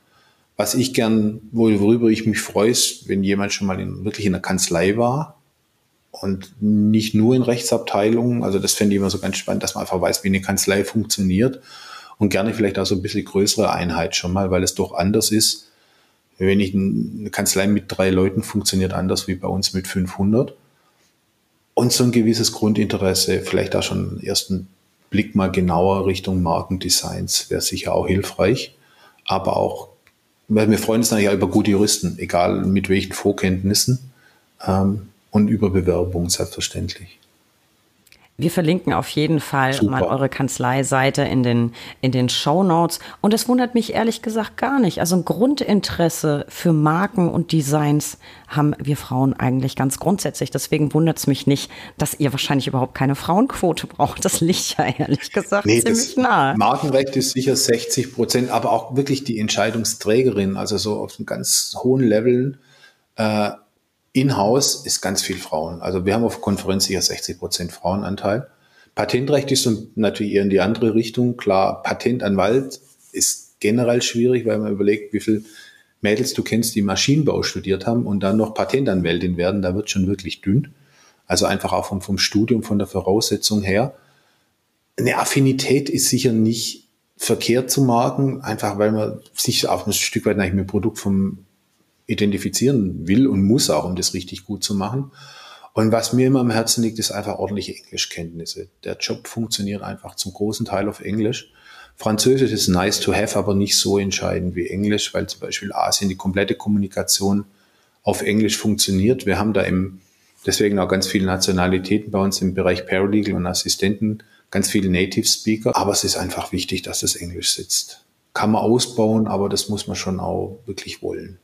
Was ich gern, worüber ich mich freue, ist, wenn jemand schon mal in, wirklich in der Kanzlei war und nicht nur in Rechtsabteilungen. Also das fände ich immer so ganz spannend, dass man einfach weiß, wie eine Kanzlei funktioniert und gerne vielleicht auch so ein bisschen größere Einheit schon mal, weil es doch anders ist. Wenn ich eine Kanzlei mit drei Leuten funktioniert anders wie bei uns mit 500. Und so ein gewisses Grundinteresse, vielleicht auch schon einen ersten Blick mal genauer Richtung Markendesigns wäre sicher auch hilfreich. Aber auch wir freuen uns dann ja über gute Juristen, egal mit welchen Vorkenntnissen ähm, und über Bewerbungen selbstverständlich. Wir verlinken auf jeden Fall Super. mal eure Kanzleiseite in den, in den Show Notes. Und es wundert mich ehrlich gesagt gar nicht. Also ein Grundinteresse für Marken und Designs haben wir Frauen eigentlich ganz grundsätzlich. Deswegen wundert es mich nicht, dass ihr wahrscheinlich überhaupt keine Frauenquote braucht. Das liegt ja ehrlich gesagt nee, ziemlich nahe. Markenrecht ist sicher 60 Prozent, aber auch wirklich die Entscheidungsträgerin, also so auf einem ganz hohen Level. Äh, In-house ist ganz viel Frauen. Also wir haben auf Konferenz sicher 60 Prozent Frauenanteil. Patentrecht ist natürlich eher in die andere Richtung. Klar, Patentanwalt ist generell schwierig, weil man überlegt, wie viel Mädels du kennst, die Maschinenbau studiert haben und dann noch Patentanwältin werden, da wird schon wirklich dünn. Also einfach auch vom, vom Studium, von der Voraussetzung her. Eine Affinität ist sicher nicht verkehrt zu marken, einfach weil man sich auch ein Stück weit mit dem Produkt vom identifizieren will und muss auch, um das richtig gut zu machen. Und was mir immer am Herzen liegt, ist einfach ordentliche Englischkenntnisse. Der Job funktioniert einfach zum großen Teil auf Englisch. Französisch ist nice to have, aber nicht so entscheidend wie Englisch, weil zum Beispiel Asien die komplette Kommunikation auf Englisch funktioniert. Wir haben da im, deswegen auch ganz viele Nationalitäten bei uns im Bereich Paralegal und Assistenten, ganz viele Native Speaker. Aber es ist einfach wichtig, dass das Englisch sitzt. Kann man ausbauen, aber das muss man schon auch wirklich wollen.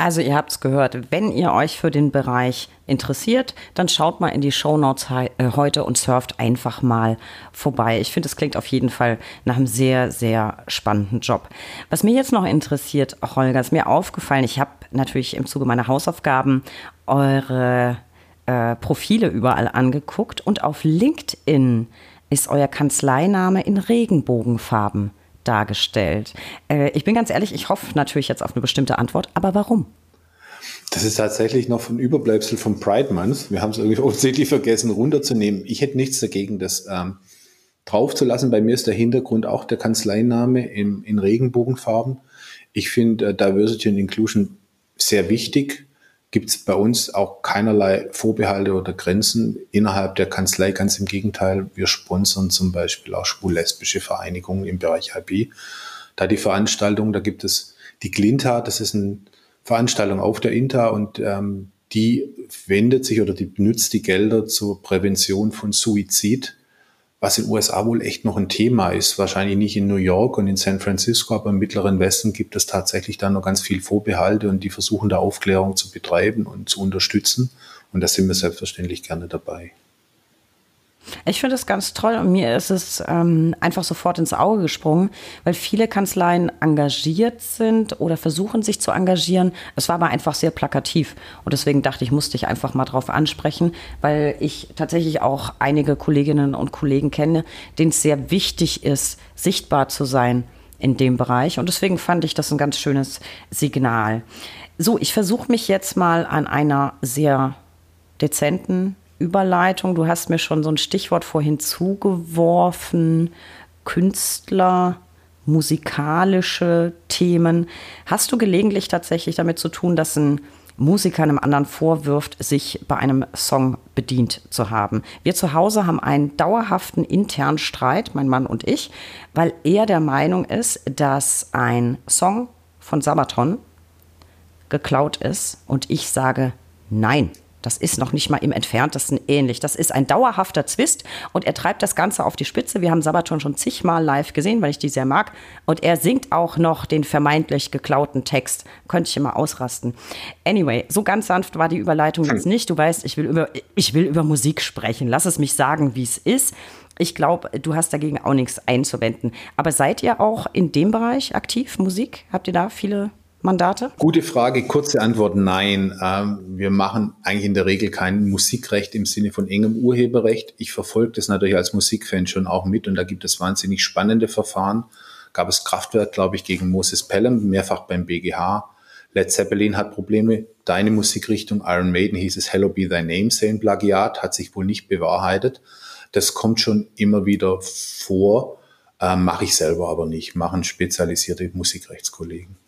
Also ihr habt es gehört, wenn ihr euch für den Bereich interessiert, dann schaut mal in die Show Notes äh, heute und surft einfach mal vorbei. Ich finde, es klingt auf jeden Fall nach einem sehr, sehr spannenden Job. Was mir jetzt noch interessiert, Holger, ist mir aufgefallen, ich habe natürlich im Zuge meiner Hausaufgaben eure äh, Profile überall angeguckt und auf LinkedIn ist euer Kanzleiname in Regenbogenfarben dargestellt. Äh, ich bin ganz ehrlich, ich hoffe natürlich jetzt auf eine bestimmte Antwort, aber warum? Das ist tatsächlich noch ein Überbleibsel vom Pride Month. Wir haben es irgendwie offensichtlich vergessen runterzunehmen. Ich hätte nichts dagegen, das ähm, draufzulassen. Bei mir ist der Hintergrund auch der Kanzleiname in, in Regenbogenfarben. Ich finde äh, Diversity and Inclusion sehr wichtig gibt es bei uns auch keinerlei Vorbehalte oder Grenzen innerhalb der Kanzlei. Ganz im Gegenteil, wir sponsern zum Beispiel auch schwul-lesbische Vereinigungen im Bereich IB. Da die Veranstaltung, da gibt es die Glinta, das ist eine Veranstaltung auf der INTA und ähm, die wendet sich oder die benutzt die Gelder zur Prävention von Suizid was in den USA wohl echt noch ein Thema ist. Wahrscheinlich nicht in New York und in San Francisco, aber im Mittleren Westen gibt es tatsächlich da noch ganz viel Vorbehalte und die versuchen da Aufklärung zu betreiben und zu unterstützen. Und da sind wir selbstverständlich gerne dabei. Ich finde es ganz toll und mir ist es ähm, einfach sofort ins Auge gesprungen, weil viele Kanzleien engagiert sind oder versuchen sich zu engagieren. Es war aber einfach sehr plakativ und deswegen dachte ich, musste ich einfach mal drauf ansprechen, weil ich tatsächlich auch einige Kolleginnen und Kollegen kenne, denen es sehr wichtig ist, sichtbar zu sein in dem Bereich und deswegen fand ich das ein ganz schönes Signal. So, ich versuche mich jetzt mal an einer sehr dezenten Überleitung. Du hast mir schon so ein Stichwort vorhin zugeworfen. Künstler, musikalische Themen. Hast du gelegentlich tatsächlich damit zu tun, dass ein Musiker einem anderen vorwirft, sich bei einem Song bedient zu haben. Wir zu Hause haben einen dauerhaften internen Streit, mein Mann und ich, weil er der Meinung ist, dass ein Song von Sabaton geklaut ist und ich sage, nein, das ist noch nicht mal im entferntesten ähnlich. Das ist ein dauerhafter Zwist und er treibt das Ganze auf die Spitze. Wir haben Sabaton schon zigmal live gesehen, weil ich die sehr mag. Und er singt auch noch den vermeintlich geklauten Text. Könnte ich immer ausrasten. Anyway, so ganz sanft war die Überleitung jetzt nicht. Du weißt, ich will über, ich will über Musik sprechen. Lass es mich sagen, wie es ist. Ich glaube, du hast dagegen auch nichts einzuwenden. Aber seid ihr auch in dem Bereich aktiv, Musik? Habt ihr da viele Mandate? Gute Frage, kurze Antwort, nein. Ähm, wir machen eigentlich in der Regel kein Musikrecht im Sinne von engem Urheberrecht. Ich verfolge das natürlich als Musikfan schon auch mit und da gibt es wahnsinnig spannende Verfahren. Gab es Kraftwerk, glaube ich, gegen Moses Pelham, mehrfach beim BGH. Led Zeppelin hat Probleme. Deine Musikrichtung, Iron Maiden hieß es Hello Be Thy Name, Sane Plagiat, hat sich wohl nicht bewahrheitet. Das kommt schon immer wieder vor, äh, mache ich selber aber nicht, machen spezialisierte Musikrechtskollegen.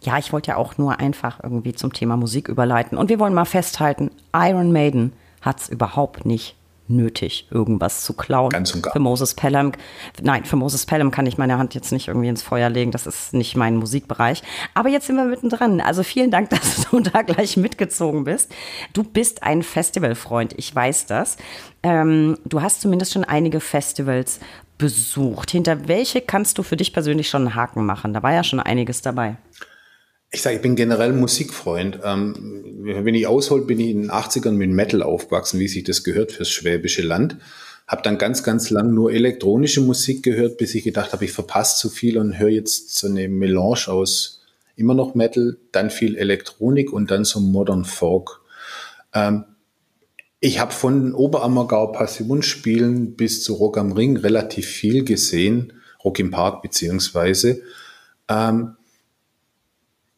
Ja, ich wollte ja auch nur einfach irgendwie zum Thema Musik überleiten. Und wir wollen mal festhalten, Iron Maiden hat es überhaupt nicht nötig, irgendwas zu klauen. Ganz und gar. Für Moses Pelham, nein, für Moses Pelham kann ich meine Hand jetzt nicht irgendwie ins Feuer legen. Das ist nicht mein Musikbereich. Aber jetzt sind wir mittendrin. Also vielen Dank, dass du da gleich mitgezogen bist. Du bist ein Festivalfreund, ich weiß das. Ähm, du hast zumindest schon einige Festivals besucht. Hinter welche kannst du für dich persönlich schon einen Haken machen? Da war ja schon einiges dabei. Ich sage, ich bin generell Musikfreund. Ähm, wenn ich aushol, bin ich in den 80ern mit Metal aufgewachsen, wie sich das gehört fürs schwäbische Land. Hab dann ganz, ganz lang nur elektronische Musik gehört, bis ich gedacht habe, ich verpasse zu viel und höre jetzt so eine Melange aus immer noch Metal, dann viel Elektronik und dann so Modern Folk. Ähm, ich habe von Oberammergau Passionsspielen bis zu Rock am Ring relativ viel gesehen, Rock im Park beziehungsweise. Ähm,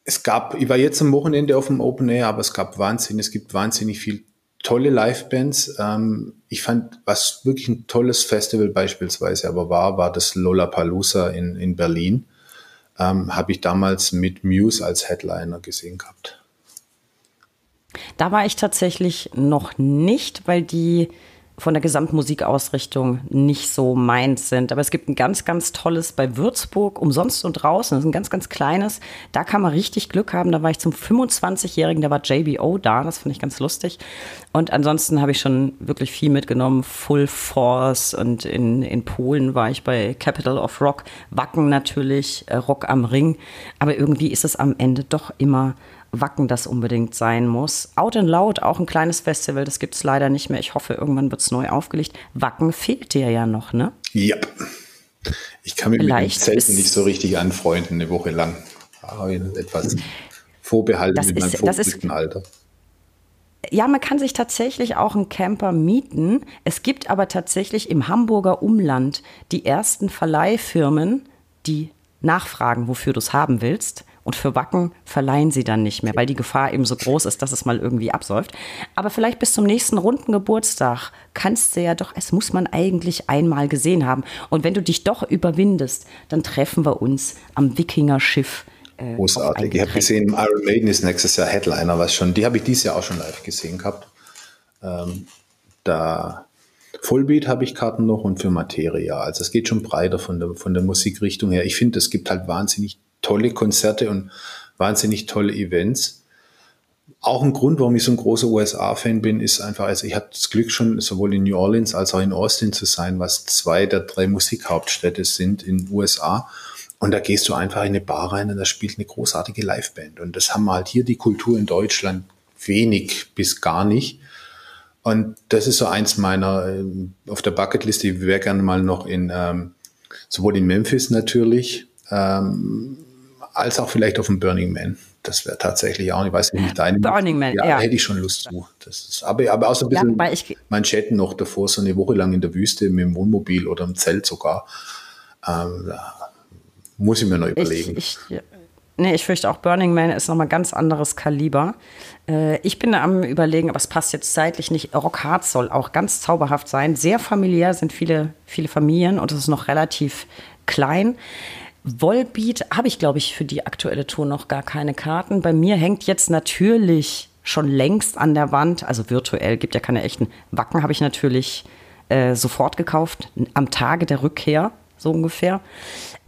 es gab, ich war jetzt am Wochenende auf dem Open Air, aber es gab wahnsinnig, es gibt wahnsinnig viel tolle Livebands. Ähm, ich fand, was wirklich ein tolles Festival beispielsweise aber war, war das Lollapalooza in, in Berlin. Ähm, Habe ich damals mit Muse als Headliner gesehen gehabt. Da war ich tatsächlich noch nicht, weil die von der Gesamtmusikausrichtung nicht so meins sind. Aber es gibt ein ganz, ganz tolles bei Würzburg, umsonst und draußen. Das ist ein ganz, ganz kleines. Da kann man richtig Glück haben. Da war ich zum 25-Jährigen, da war JBO da. Das fand ich ganz lustig. Und ansonsten habe ich schon wirklich viel mitgenommen. Full Force und in, in Polen war ich bei Capital of Rock. Wacken natürlich, äh, Rock am Ring. Aber irgendwie ist es am Ende doch immer Wacken das unbedingt sein muss. Out and Loud, auch ein kleines Festival, das gibt es leider nicht mehr. Ich hoffe, irgendwann wird es neu aufgelegt. Wacken fehlt dir ja noch, ne? Ja. Ich kann mich Vielleicht mit dem Zelten nicht so richtig anfreunden, eine Woche lang. Ich etwas Vorbehalte mit meinem vorgerückten Alter. Ja, man kann sich tatsächlich auch einen Camper mieten. Es gibt aber tatsächlich im Hamburger Umland die ersten Verleihfirmen, die nachfragen, wofür du es haben willst. Und für Wacken verleihen sie dann nicht mehr, weil die Gefahr eben so groß ist, dass es mal irgendwie absäuft. Aber vielleicht bis zum nächsten runden Geburtstag kannst du ja doch, es muss man eigentlich einmal gesehen haben. Und wenn du dich doch überwindest, dann treffen wir uns am Wikinger-Schiff. Äh, Großartig. Ich habe gesehen, Iron Maiden ist nächstes Jahr Headliner, was schon, die habe ich dieses Jahr auch schon live gesehen gehabt. Ähm, da Vollbeat habe ich Karten noch und für Materia. Also es geht schon breiter von der, von der Musikrichtung her. Ich finde, es gibt halt wahnsinnig tolle Konzerte und wahnsinnig tolle Events. Auch ein Grund, warum ich so ein großer USA-Fan bin, ist einfach, also ich hatte das Glück schon sowohl in New Orleans als auch in Austin zu sein, was zwei der drei Musikhauptstädte sind in den USA. Und da gehst du einfach in eine Bar rein und da spielt eine großartige Liveband. Und das haben wir halt hier die Kultur in Deutschland wenig bis gar nicht. Und das ist so eins meiner äh, auf der Bucketliste. Ich wäre gerne mal noch in ähm, sowohl in Memphis natürlich, ähm, als auch vielleicht auf dem Burning Man. Das wäre tatsächlich auch, ich weiß nicht, deine. Burning Man, ja. ja. hätte ich schon Lust zu. Das ist, aber, aber auch so ein bisschen ja, ich, Manschetten noch davor, so eine Woche lang in der Wüste mit dem Wohnmobil oder im Zelt sogar. Ähm, muss ich mir noch überlegen. Ich, ich, nee, ich fürchte auch Burning Man ist nochmal ganz anderes Kaliber. Äh, ich bin am überlegen, aber es passt jetzt zeitlich nicht. Rock Hard soll auch ganz zauberhaft sein. Sehr familiär sind viele, viele Familien und es ist noch relativ klein. Volbeat habe ich, glaube ich, für die aktuelle Tour noch gar keine Karten. Bei mir hängt jetzt natürlich schon längst an der Wand, also virtuell, gibt ja keine echten Wacken, habe ich natürlich äh, sofort gekauft, am Tage der Rückkehr, so ungefähr.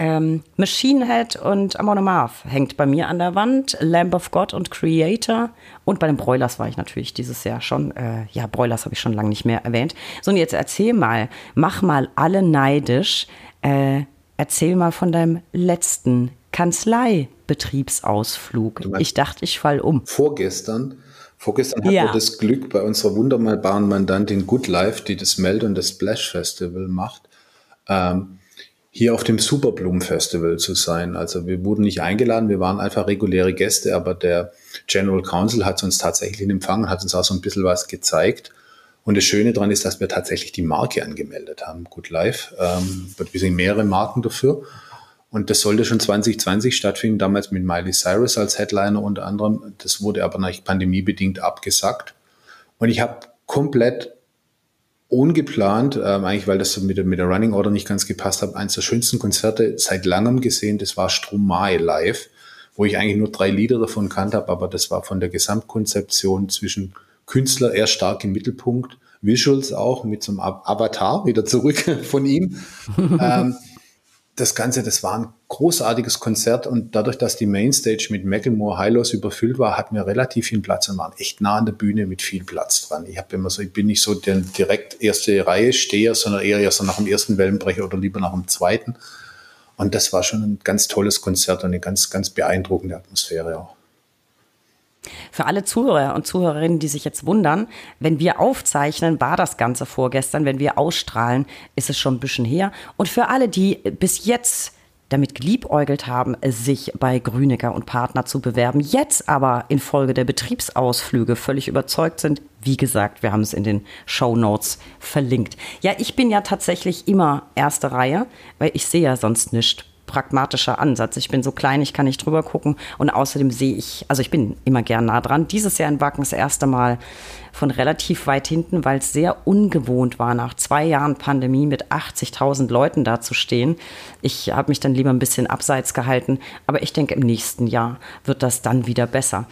Ähm, Machine Head und Amon Amarth hängt bei mir an der Wand, Lamb of God und Creator. Und bei den Broilers war ich natürlich dieses Jahr schon. Äh, ja, Broilers habe ich schon lange nicht mehr erwähnt. So, und jetzt erzähl mal, mach mal alle neidisch. Äh, Erzähl mal von deinem letzten Kanzleibetriebsausflug. Ich dachte, ich fall um. Vorgestern, vorgestern hatten ja. wir das Glück, bei unserer wunderbaren Mandantin Good Life, die das Meld und das Splash Festival macht, ähm, hier auf dem Superblumen Festival zu sein. Also wir wurden nicht eingeladen, wir waren einfach reguläre Gäste, aber der General Counsel hat uns tatsächlich empfangen, hat uns auch so ein bisschen was gezeigt. Und das Schöne daran ist, dass wir tatsächlich die Marke angemeldet haben, Good Life. Ähm, wir sind mehrere Marken dafür. Und das sollte schon 2020 stattfinden, damals mit Miley Cyrus als Headliner unter anderem. Das wurde aber nach pandemiebedingt abgesagt. Und ich habe komplett ungeplant, ähm, eigentlich weil das mit der, mit der Running Order nicht ganz gepasst hat, eines der schönsten Konzerte seit langem gesehen. Das war Stromae live, wo ich eigentlich nur drei Lieder davon kannte aber das war von der Gesamtkonzeption zwischen Künstler eher stark im Mittelpunkt. Visuals auch mit so einem Avatar wieder zurück von ihm. ähm, das Ganze, das war ein großartiges Konzert und dadurch, dass die Mainstage mit Macklemore Highlos überfüllt war, hatten wir relativ viel Platz und waren echt nah an der Bühne mit viel Platz dran. Ich habe immer so, ich bin nicht so der direkt erste Reihe Steher, sondern eher so nach dem ersten Wellenbrecher oder lieber nach dem zweiten. Und das war schon ein ganz tolles Konzert und eine ganz, ganz beeindruckende Atmosphäre auch. Für alle Zuhörer und Zuhörerinnen, die sich jetzt wundern, wenn wir aufzeichnen, war das Ganze vorgestern. Wenn wir ausstrahlen, ist es schon ein bisschen her. Und für alle, die bis jetzt damit geliebäugelt haben, sich bei Grünecker und Partner zu bewerben, jetzt aber infolge der Betriebsausflüge völlig überzeugt sind, wie gesagt, wir haben es in den Show Notes verlinkt. Ja, ich bin ja tatsächlich immer erste Reihe, weil ich sehe ja sonst nicht pragmatischer Ansatz. Ich bin so klein, ich kann nicht drüber gucken und außerdem sehe ich, also ich bin immer gern nah dran. Dieses Jahr in Wacken das erste Mal von relativ weit hinten, weil es sehr ungewohnt war, nach zwei Jahren Pandemie mit 80.000 Leuten da zu stehen. Ich habe mich dann lieber ein bisschen abseits gehalten, aber ich denke, im nächsten Jahr wird das dann wieder besser.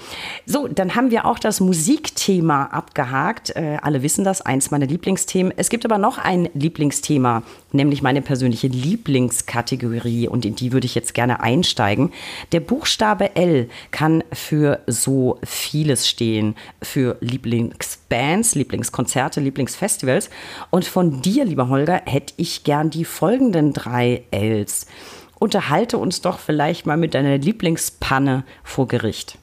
So, dann haben wir auch das Musikthema abgehakt. Äh, alle wissen das, eins meiner Lieblingsthemen. Es gibt aber noch ein Lieblingsthema, nämlich meine persönliche Lieblingskategorie und in die würde ich jetzt gerne einsteigen. Der Buchstabe L kann für so vieles stehen, für Lieblings Lieblingsbands, Lieblingskonzerte, Lieblingsfestivals. Und von dir, lieber Holger, hätte ich gern die folgenden drei Ls. Unterhalte uns doch vielleicht mal mit deiner Lieblingspanne vor Gericht.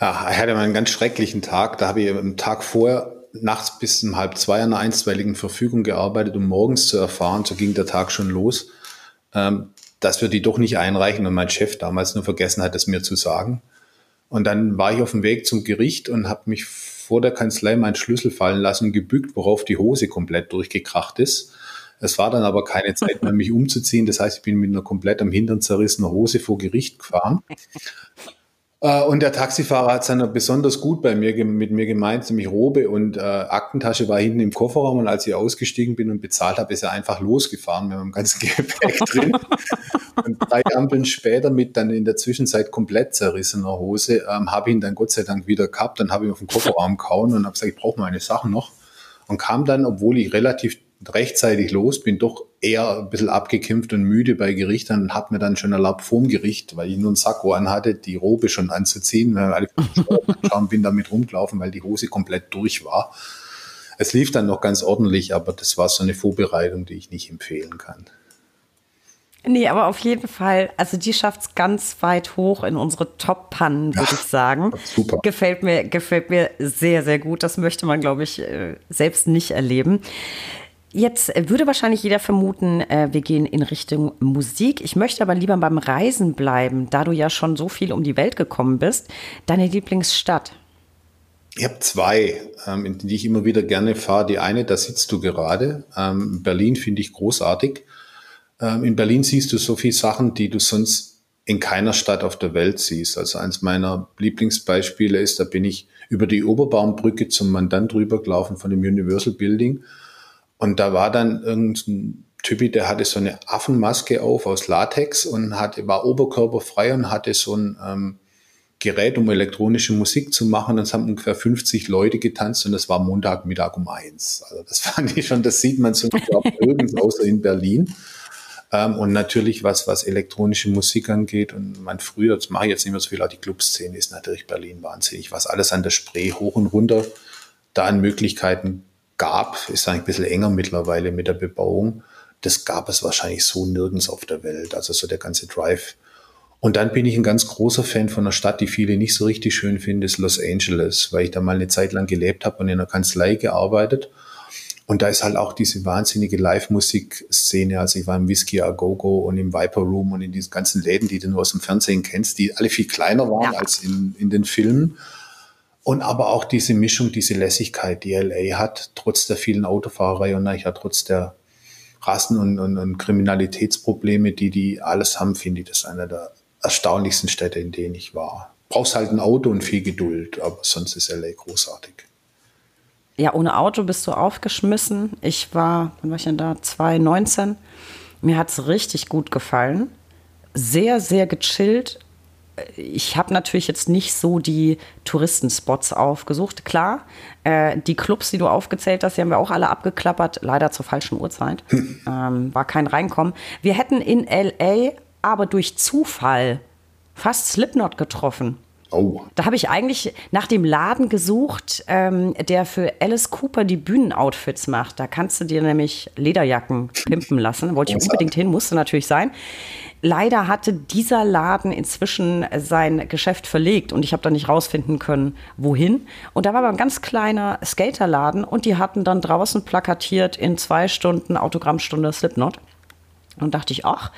Ja, ich hatte mal einen ganz schrecklichen Tag. Da habe ich am Tag vorher nachts bis um halb zwei an einer einstweiligen Verfügung gearbeitet, um morgens zu erfahren, so ging der Tag schon los, ähm, dass wir die doch nicht einreichen und mein Chef damals nur vergessen hat, es mir zu sagen. Und dann war ich auf dem Weg zum Gericht und habe mich vor der Kanzlei meinen Schlüssel fallen lassen, gebückt, worauf die Hose komplett durchgekracht ist. Es war dann aber keine Zeit mehr, mich umzuziehen. Das heißt, ich bin mit einer komplett am Hintern zerrissenen Hose vor Gericht gefahren. Äh, und der Taxifahrer hat es dann besonders gut bei mir, mit mir gemeint, nämlich Robe und äh, Aktentasche war hinten im Kofferraum und als ich ausgestiegen bin und bezahlt habe, ist er einfach losgefahren mit meinem ganzen Gepäck drin. Und drei Ampeln später mit dann in der Zwischenzeit komplett zerrissener Hose ähm, habe ich ihn dann Gott sei Dank wieder gehabt. Dann habe ich auf den Kofferraum kauen und habe gesagt, ich brauche meine Sachen noch. Und kam dann, obwohl ich relativ rechtzeitig los, bin doch eher ein bisschen abgekämpft und müde bei Gericht und habe mir dann schon erlaubt, vorm Gericht, weil ich nur einen Sakko anhatte, die Robe schon anzuziehen, weil alle schauen, bin damit rumgelaufen, weil die Hose komplett durch war. Es lief dann noch ganz ordentlich, aber das war so eine Vorbereitung, die ich nicht empfehlen kann. Nee, aber auf jeden Fall, also die schafft es ganz weit hoch in unsere Top-Pannen, würde ich sagen. Super. Gefällt mir, gefällt mir sehr, sehr gut. Das möchte man, glaube ich, äh, selbst nicht erleben. Jetzt würde wahrscheinlich jeder vermuten, äh, wir gehen in Richtung Musik. Ich möchte aber lieber beim Reisen bleiben, da du ja schon so viel um die Welt gekommen bist. Deine Lieblingsstadt? Ich habe zwei, ähm, in die ich immer wieder gerne fahre. Die eine, da sitzt du gerade. Ähm, Berlin finde ich großartig. Ähm, in Berlin siehst du so viele Sachen, die du sonst in keiner Stadt auf der Welt siehst. Also eins meiner Lieblingsbeispiele ist, da bin ich über die Oberbaumbrücke zum Mandant rübergelaufen von dem Universal Building und da war dann irgendein Typi, der hatte so eine Affenmaske auf aus Latex und hatte, war oberkörperfrei und hatte so ein ähm, Gerät, um elektronische Musik zu machen. Und es haben ungefähr 50 Leute getanzt und das war Montagmittag um eins. Also das fand ich schon, das sieht man so nirgends außer in Berlin. Ähm, und natürlich, was, was elektronische Musik angeht, und mein früher, das mache ich jetzt nicht mehr so viel, aber die Clubszene ist natürlich Berlin wahnsinnig. Was alles an der Spree hoch und runter da an Möglichkeiten gab, ist eigentlich ein bisschen enger mittlerweile mit der Bebauung. Das gab es wahrscheinlich so nirgends auf der Welt. Also so der ganze Drive. Und dann bin ich ein ganz großer Fan von einer Stadt, die viele nicht so richtig schön finden, ist Los Angeles, weil ich da mal eine Zeit lang gelebt habe und in einer Kanzlei gearbeitet. Und da ist halt auch diese wahnsinnige Live-Musik-Szene. Also ich war im Whisky A Go Go und im Viper Room und in diesen ganzen Läden, die du nur aus dem Fernsehen kennst, die alle viel kleiner waren ja. als in, in den Filmen. Und aber auch diese Mischung, diese Lässigkeit, die LA hat, trotz der vielen Autofahrerei und ja, trotz der Rassen- und, und, und Kriminalitätsprobleme, die die alles haben, finde ich das einer der erstaunlichsten Städte, in denen ich war. Brauchst halt ein Auto und viel Geduld, aber sonst ist LA großartig. Ja, ohne Auto bist du aufgeschmissen. Ich war, wann war ich denn da? 2019. Mir hat es richtig gut gefallen. Sehr, sehr gechillt ich habe natürlich jetzt nicht so die Touristenspots aufgesucht. Klar, äh, die Clubs, die du aufgezählt hast, die haben wir auch alle abgeklappert, leider zur falschen Uhrzeit. Hm. Ähm, war kein Reinkommen. Wir hätten in LA aber durch Zufall fast Slipknot getroffen. Oh. Da habe ich eigentlich nach dem Laden gesucht, ähm, der für Alice Cooper die Bühnenoutfits macht. Da kannst du dir nämlich Lederjacken pimpen lassen. Wollte ich unbedingt hin, musste natürlich sein. Leider hatte dieser Laden inzwischen sein Geschäft verlegt und ich habe da nicht rausfinden können, wohin. Und da war aber ein ganz kleiner Skaterladen und die hatten dann draußen plakatiert in zwei Stunden Autogrammstunde Slipknot. Und dachte ich, ach,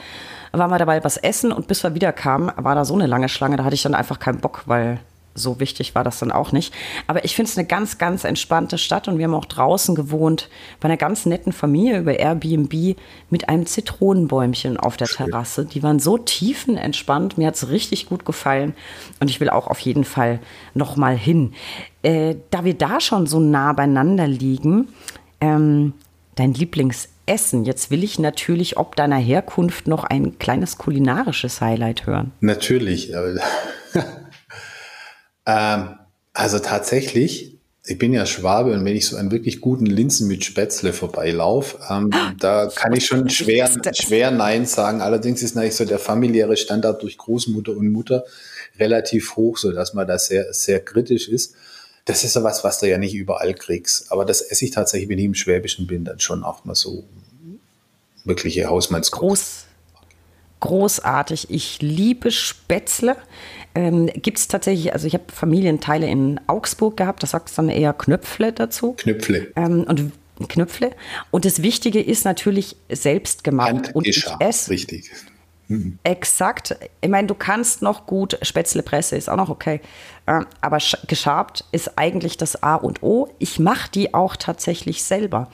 waren wir dabei was essen und bis wir wieder kamen, war da so eine lange Schlange, da hatte ich dann einfach keinen Bock, weil so wichtig war das dann auch nicht. Aber ich finde es eine ganz, ganz entspannte Stadt und wir haben auch draußen gewohnt bei einer ganz netten Familie über Airbnb mit einem Zitronenbäumchen auf der Terrasse. Die waren so tiefenentspannt. Mir hat es richtig gut gefallen und ich will auch auf jeden Fall noch mal hin. Äh, da wir da schon so nah beieinander liegen, ähm, dein Lieblingsessen. Jetzt will ich natürlich ob deiner Herkunft noch ein kleines kulinarisches Highlight hören. Natürlich. ähm, also tatsächlich, ich bin ja Schwabe und wenn ich so einen wirklich guten Linsen mit Spätzle vorbeilaufe, ähm, da kann ich schon schwer, schwer Nein sagen. Allerdings ist natürlich so der familiäre Standard durch Großmutter und Mutter relativ hoch, so dass man da sehr, sehr kritisch ist das ist ja was, was du ja nicht überall kriegst. Aber das esse ich tatsächlich, wenn ich im Schwäbischen bin, dann schon auch mal so wirkliche Hausmannskost. Groß, großartig. Ich liebe Spätzle. Ähm, Gibt es tatsächlich, also ich habe Familienteile in Augsburg gehabt, da sagt es dann eher Knöpfle dazu. Knöpfle. Ähm, und Knöpfle. Und das Wichtige ist natürlich selbst gemacht. Und ich esse. Richtig. Exakt. Ich meine, du kannst noch gut Spätzlepresse, ist auch noch okay. Ähm, aber geschabt ist eigentlich das A und O. Ich mache die auch tatsächlich selber.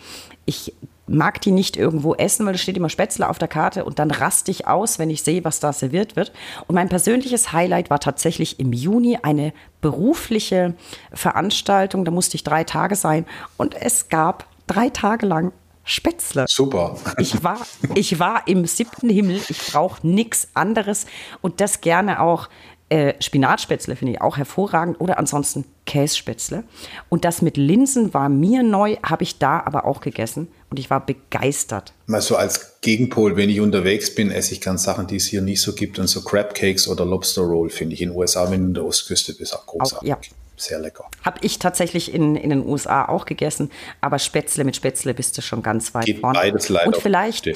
Ich mag die nicht irgendwo essen, weil da steht immer Spätzle auf der Karte und dann raste ich aus, wenn ich sehe, was da serviert wird. Und mein persönliches Highlight war tatsächlich im Juni eine berufliche Veranstaltung. Da musste ich drei Tage sein und es gab drei Tage lang Spätzle. Super. Ich war, ich war im siebten Himmel. Ich brauche nichts anderes und das gerne auch. Äh, Spinatspätzle finde ich auch hervorragend oder ansonsten Kässpätzle. Und das mit Linsen war mir neu, habe ich da aber auch gegessen und ich war begeistert. Mal so als Gegenpol, wenn ich unterwegs bin, esse ich ganz Sachen, die es hier nicht so gibt. Und so Crab Cakes oder Lobster Roll finde ich in den USA, wenn du in der Ostküste bist, auch großartig. Auch, ja sehr lecker. Habe ich tatsächlich in, in den USA auch gegessen, aber Spätzle mit Spätzle bist du schon ganz weit Geht vorne. Beides leider. Und vielleicht,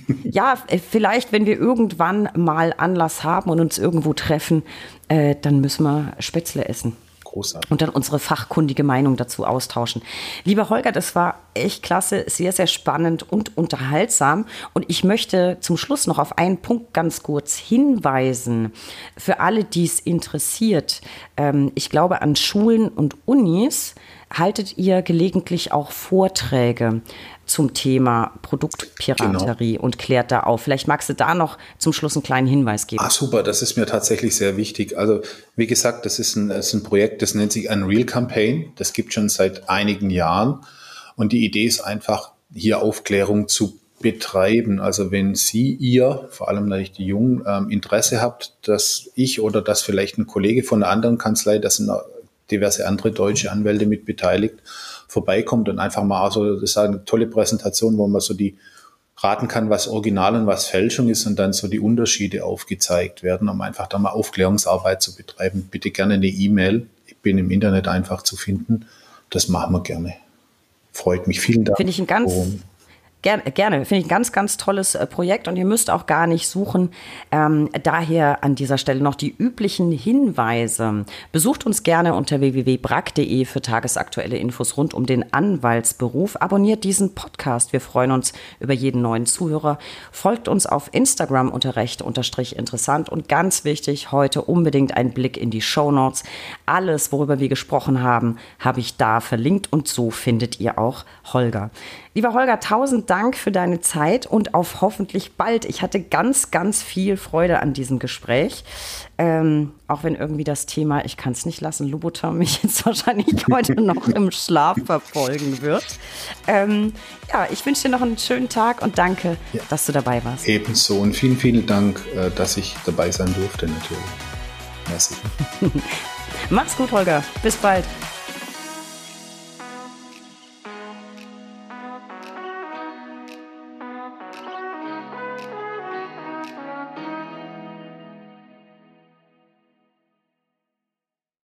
ja, äh, vielleicht, wenn wir irgendwann mal Anlass haben und uns irgendwo treffen, äh, dann müssen wir Spätzle essen. Großartig. Und dann unsere fachkundige Meinung dazu austauschen. Lieber Holger, das war echt klasse, sehr, sehr spannend und unterhaltsam. Und ich möchte zum Schluss noch auf einen Punkt ganz kurz hinweisen. Für alle, die es interessiert. Ähm, ich glaube, an Schulen und Unis haltet ihr gelegentlich auch Vorträge zum Thema Produktpiraterie genau. und klärt da auf. Vielleicht magst du da noch zum Schluss einen kleinen Hinweis geben. Ah, super, das ist mir tatsächlich sehr wichtig. Also, wie gesagt, das ist ein, das ist ein Projekt, das nennt sich Unreal Campaign. Das gibt schon seit einigen Jahren. Und die Idee ist einfach, hier Aufklärung zu betreiben. Also wenn Sie, ihr, vor allem natürlich die Jungen, ähm, Interesse habt, dass ich oder dass vielleicht ein Kollege von einer anderen Kanzlei, das sind diverse andere deutsche Anwälte mit beteiligt, vorbeikommt und einfach mal so, das ist eine tolle Präsentation, wo man so die raten kann, was Original und was Fälschung ist und dann so die Unterschiede aufgezeigt werden, um einfach da mal Aufklärungsarbeit zu betreiben. Bitte gerne eine E-Mail. Ich bin im Internet einfach zu finden. Das machen wir gerne. Freut mich. Vielen Dank. Finde ich ein ganz, Gerne, gerne. Finde ich ein ganz, ganz tolles äh, Projekt und ihr müsst auch gar nicht suchen. Ähm, daher an dieser Stelle noch die üblichen Hinweise. Besucht uns gerne unter www.brack.de für tagesaktuelle Infos rund um den Anwaltsberuf. Abonniert diesen Podcast. Wir freuen uns über jeden neuen Zuhörer. Folgt uns auf Instagram unter recht unterstrich interessant und ganz wichtig, heute unbedingt ein Blick in die Show Notes. Alles, worüber wir gesprochen haben, habe ich da verlinkt und so findet ihr auch Holger. Lieber Holger, tausend Dank für deine Zeit und auf hoffentlich bald. Ich hatte ganz, ganz viel Freude an diesem Gespräch. Ähm, auch wenn irgendwie das Thema, ich kann es nicht lassen, Louboutin mich jetzt wahrscheinlich heute noch im Schlaf verfolgen wird. Ähm, ja, ich wünsche dir noch einen schönen Tag und danke, ja. dass du dabei warst. Ebenso und vielen, vielen Dank, äh, dass ich dabei sein durfte natürlich. Merci. Mach's gut, Holger. Bis bald.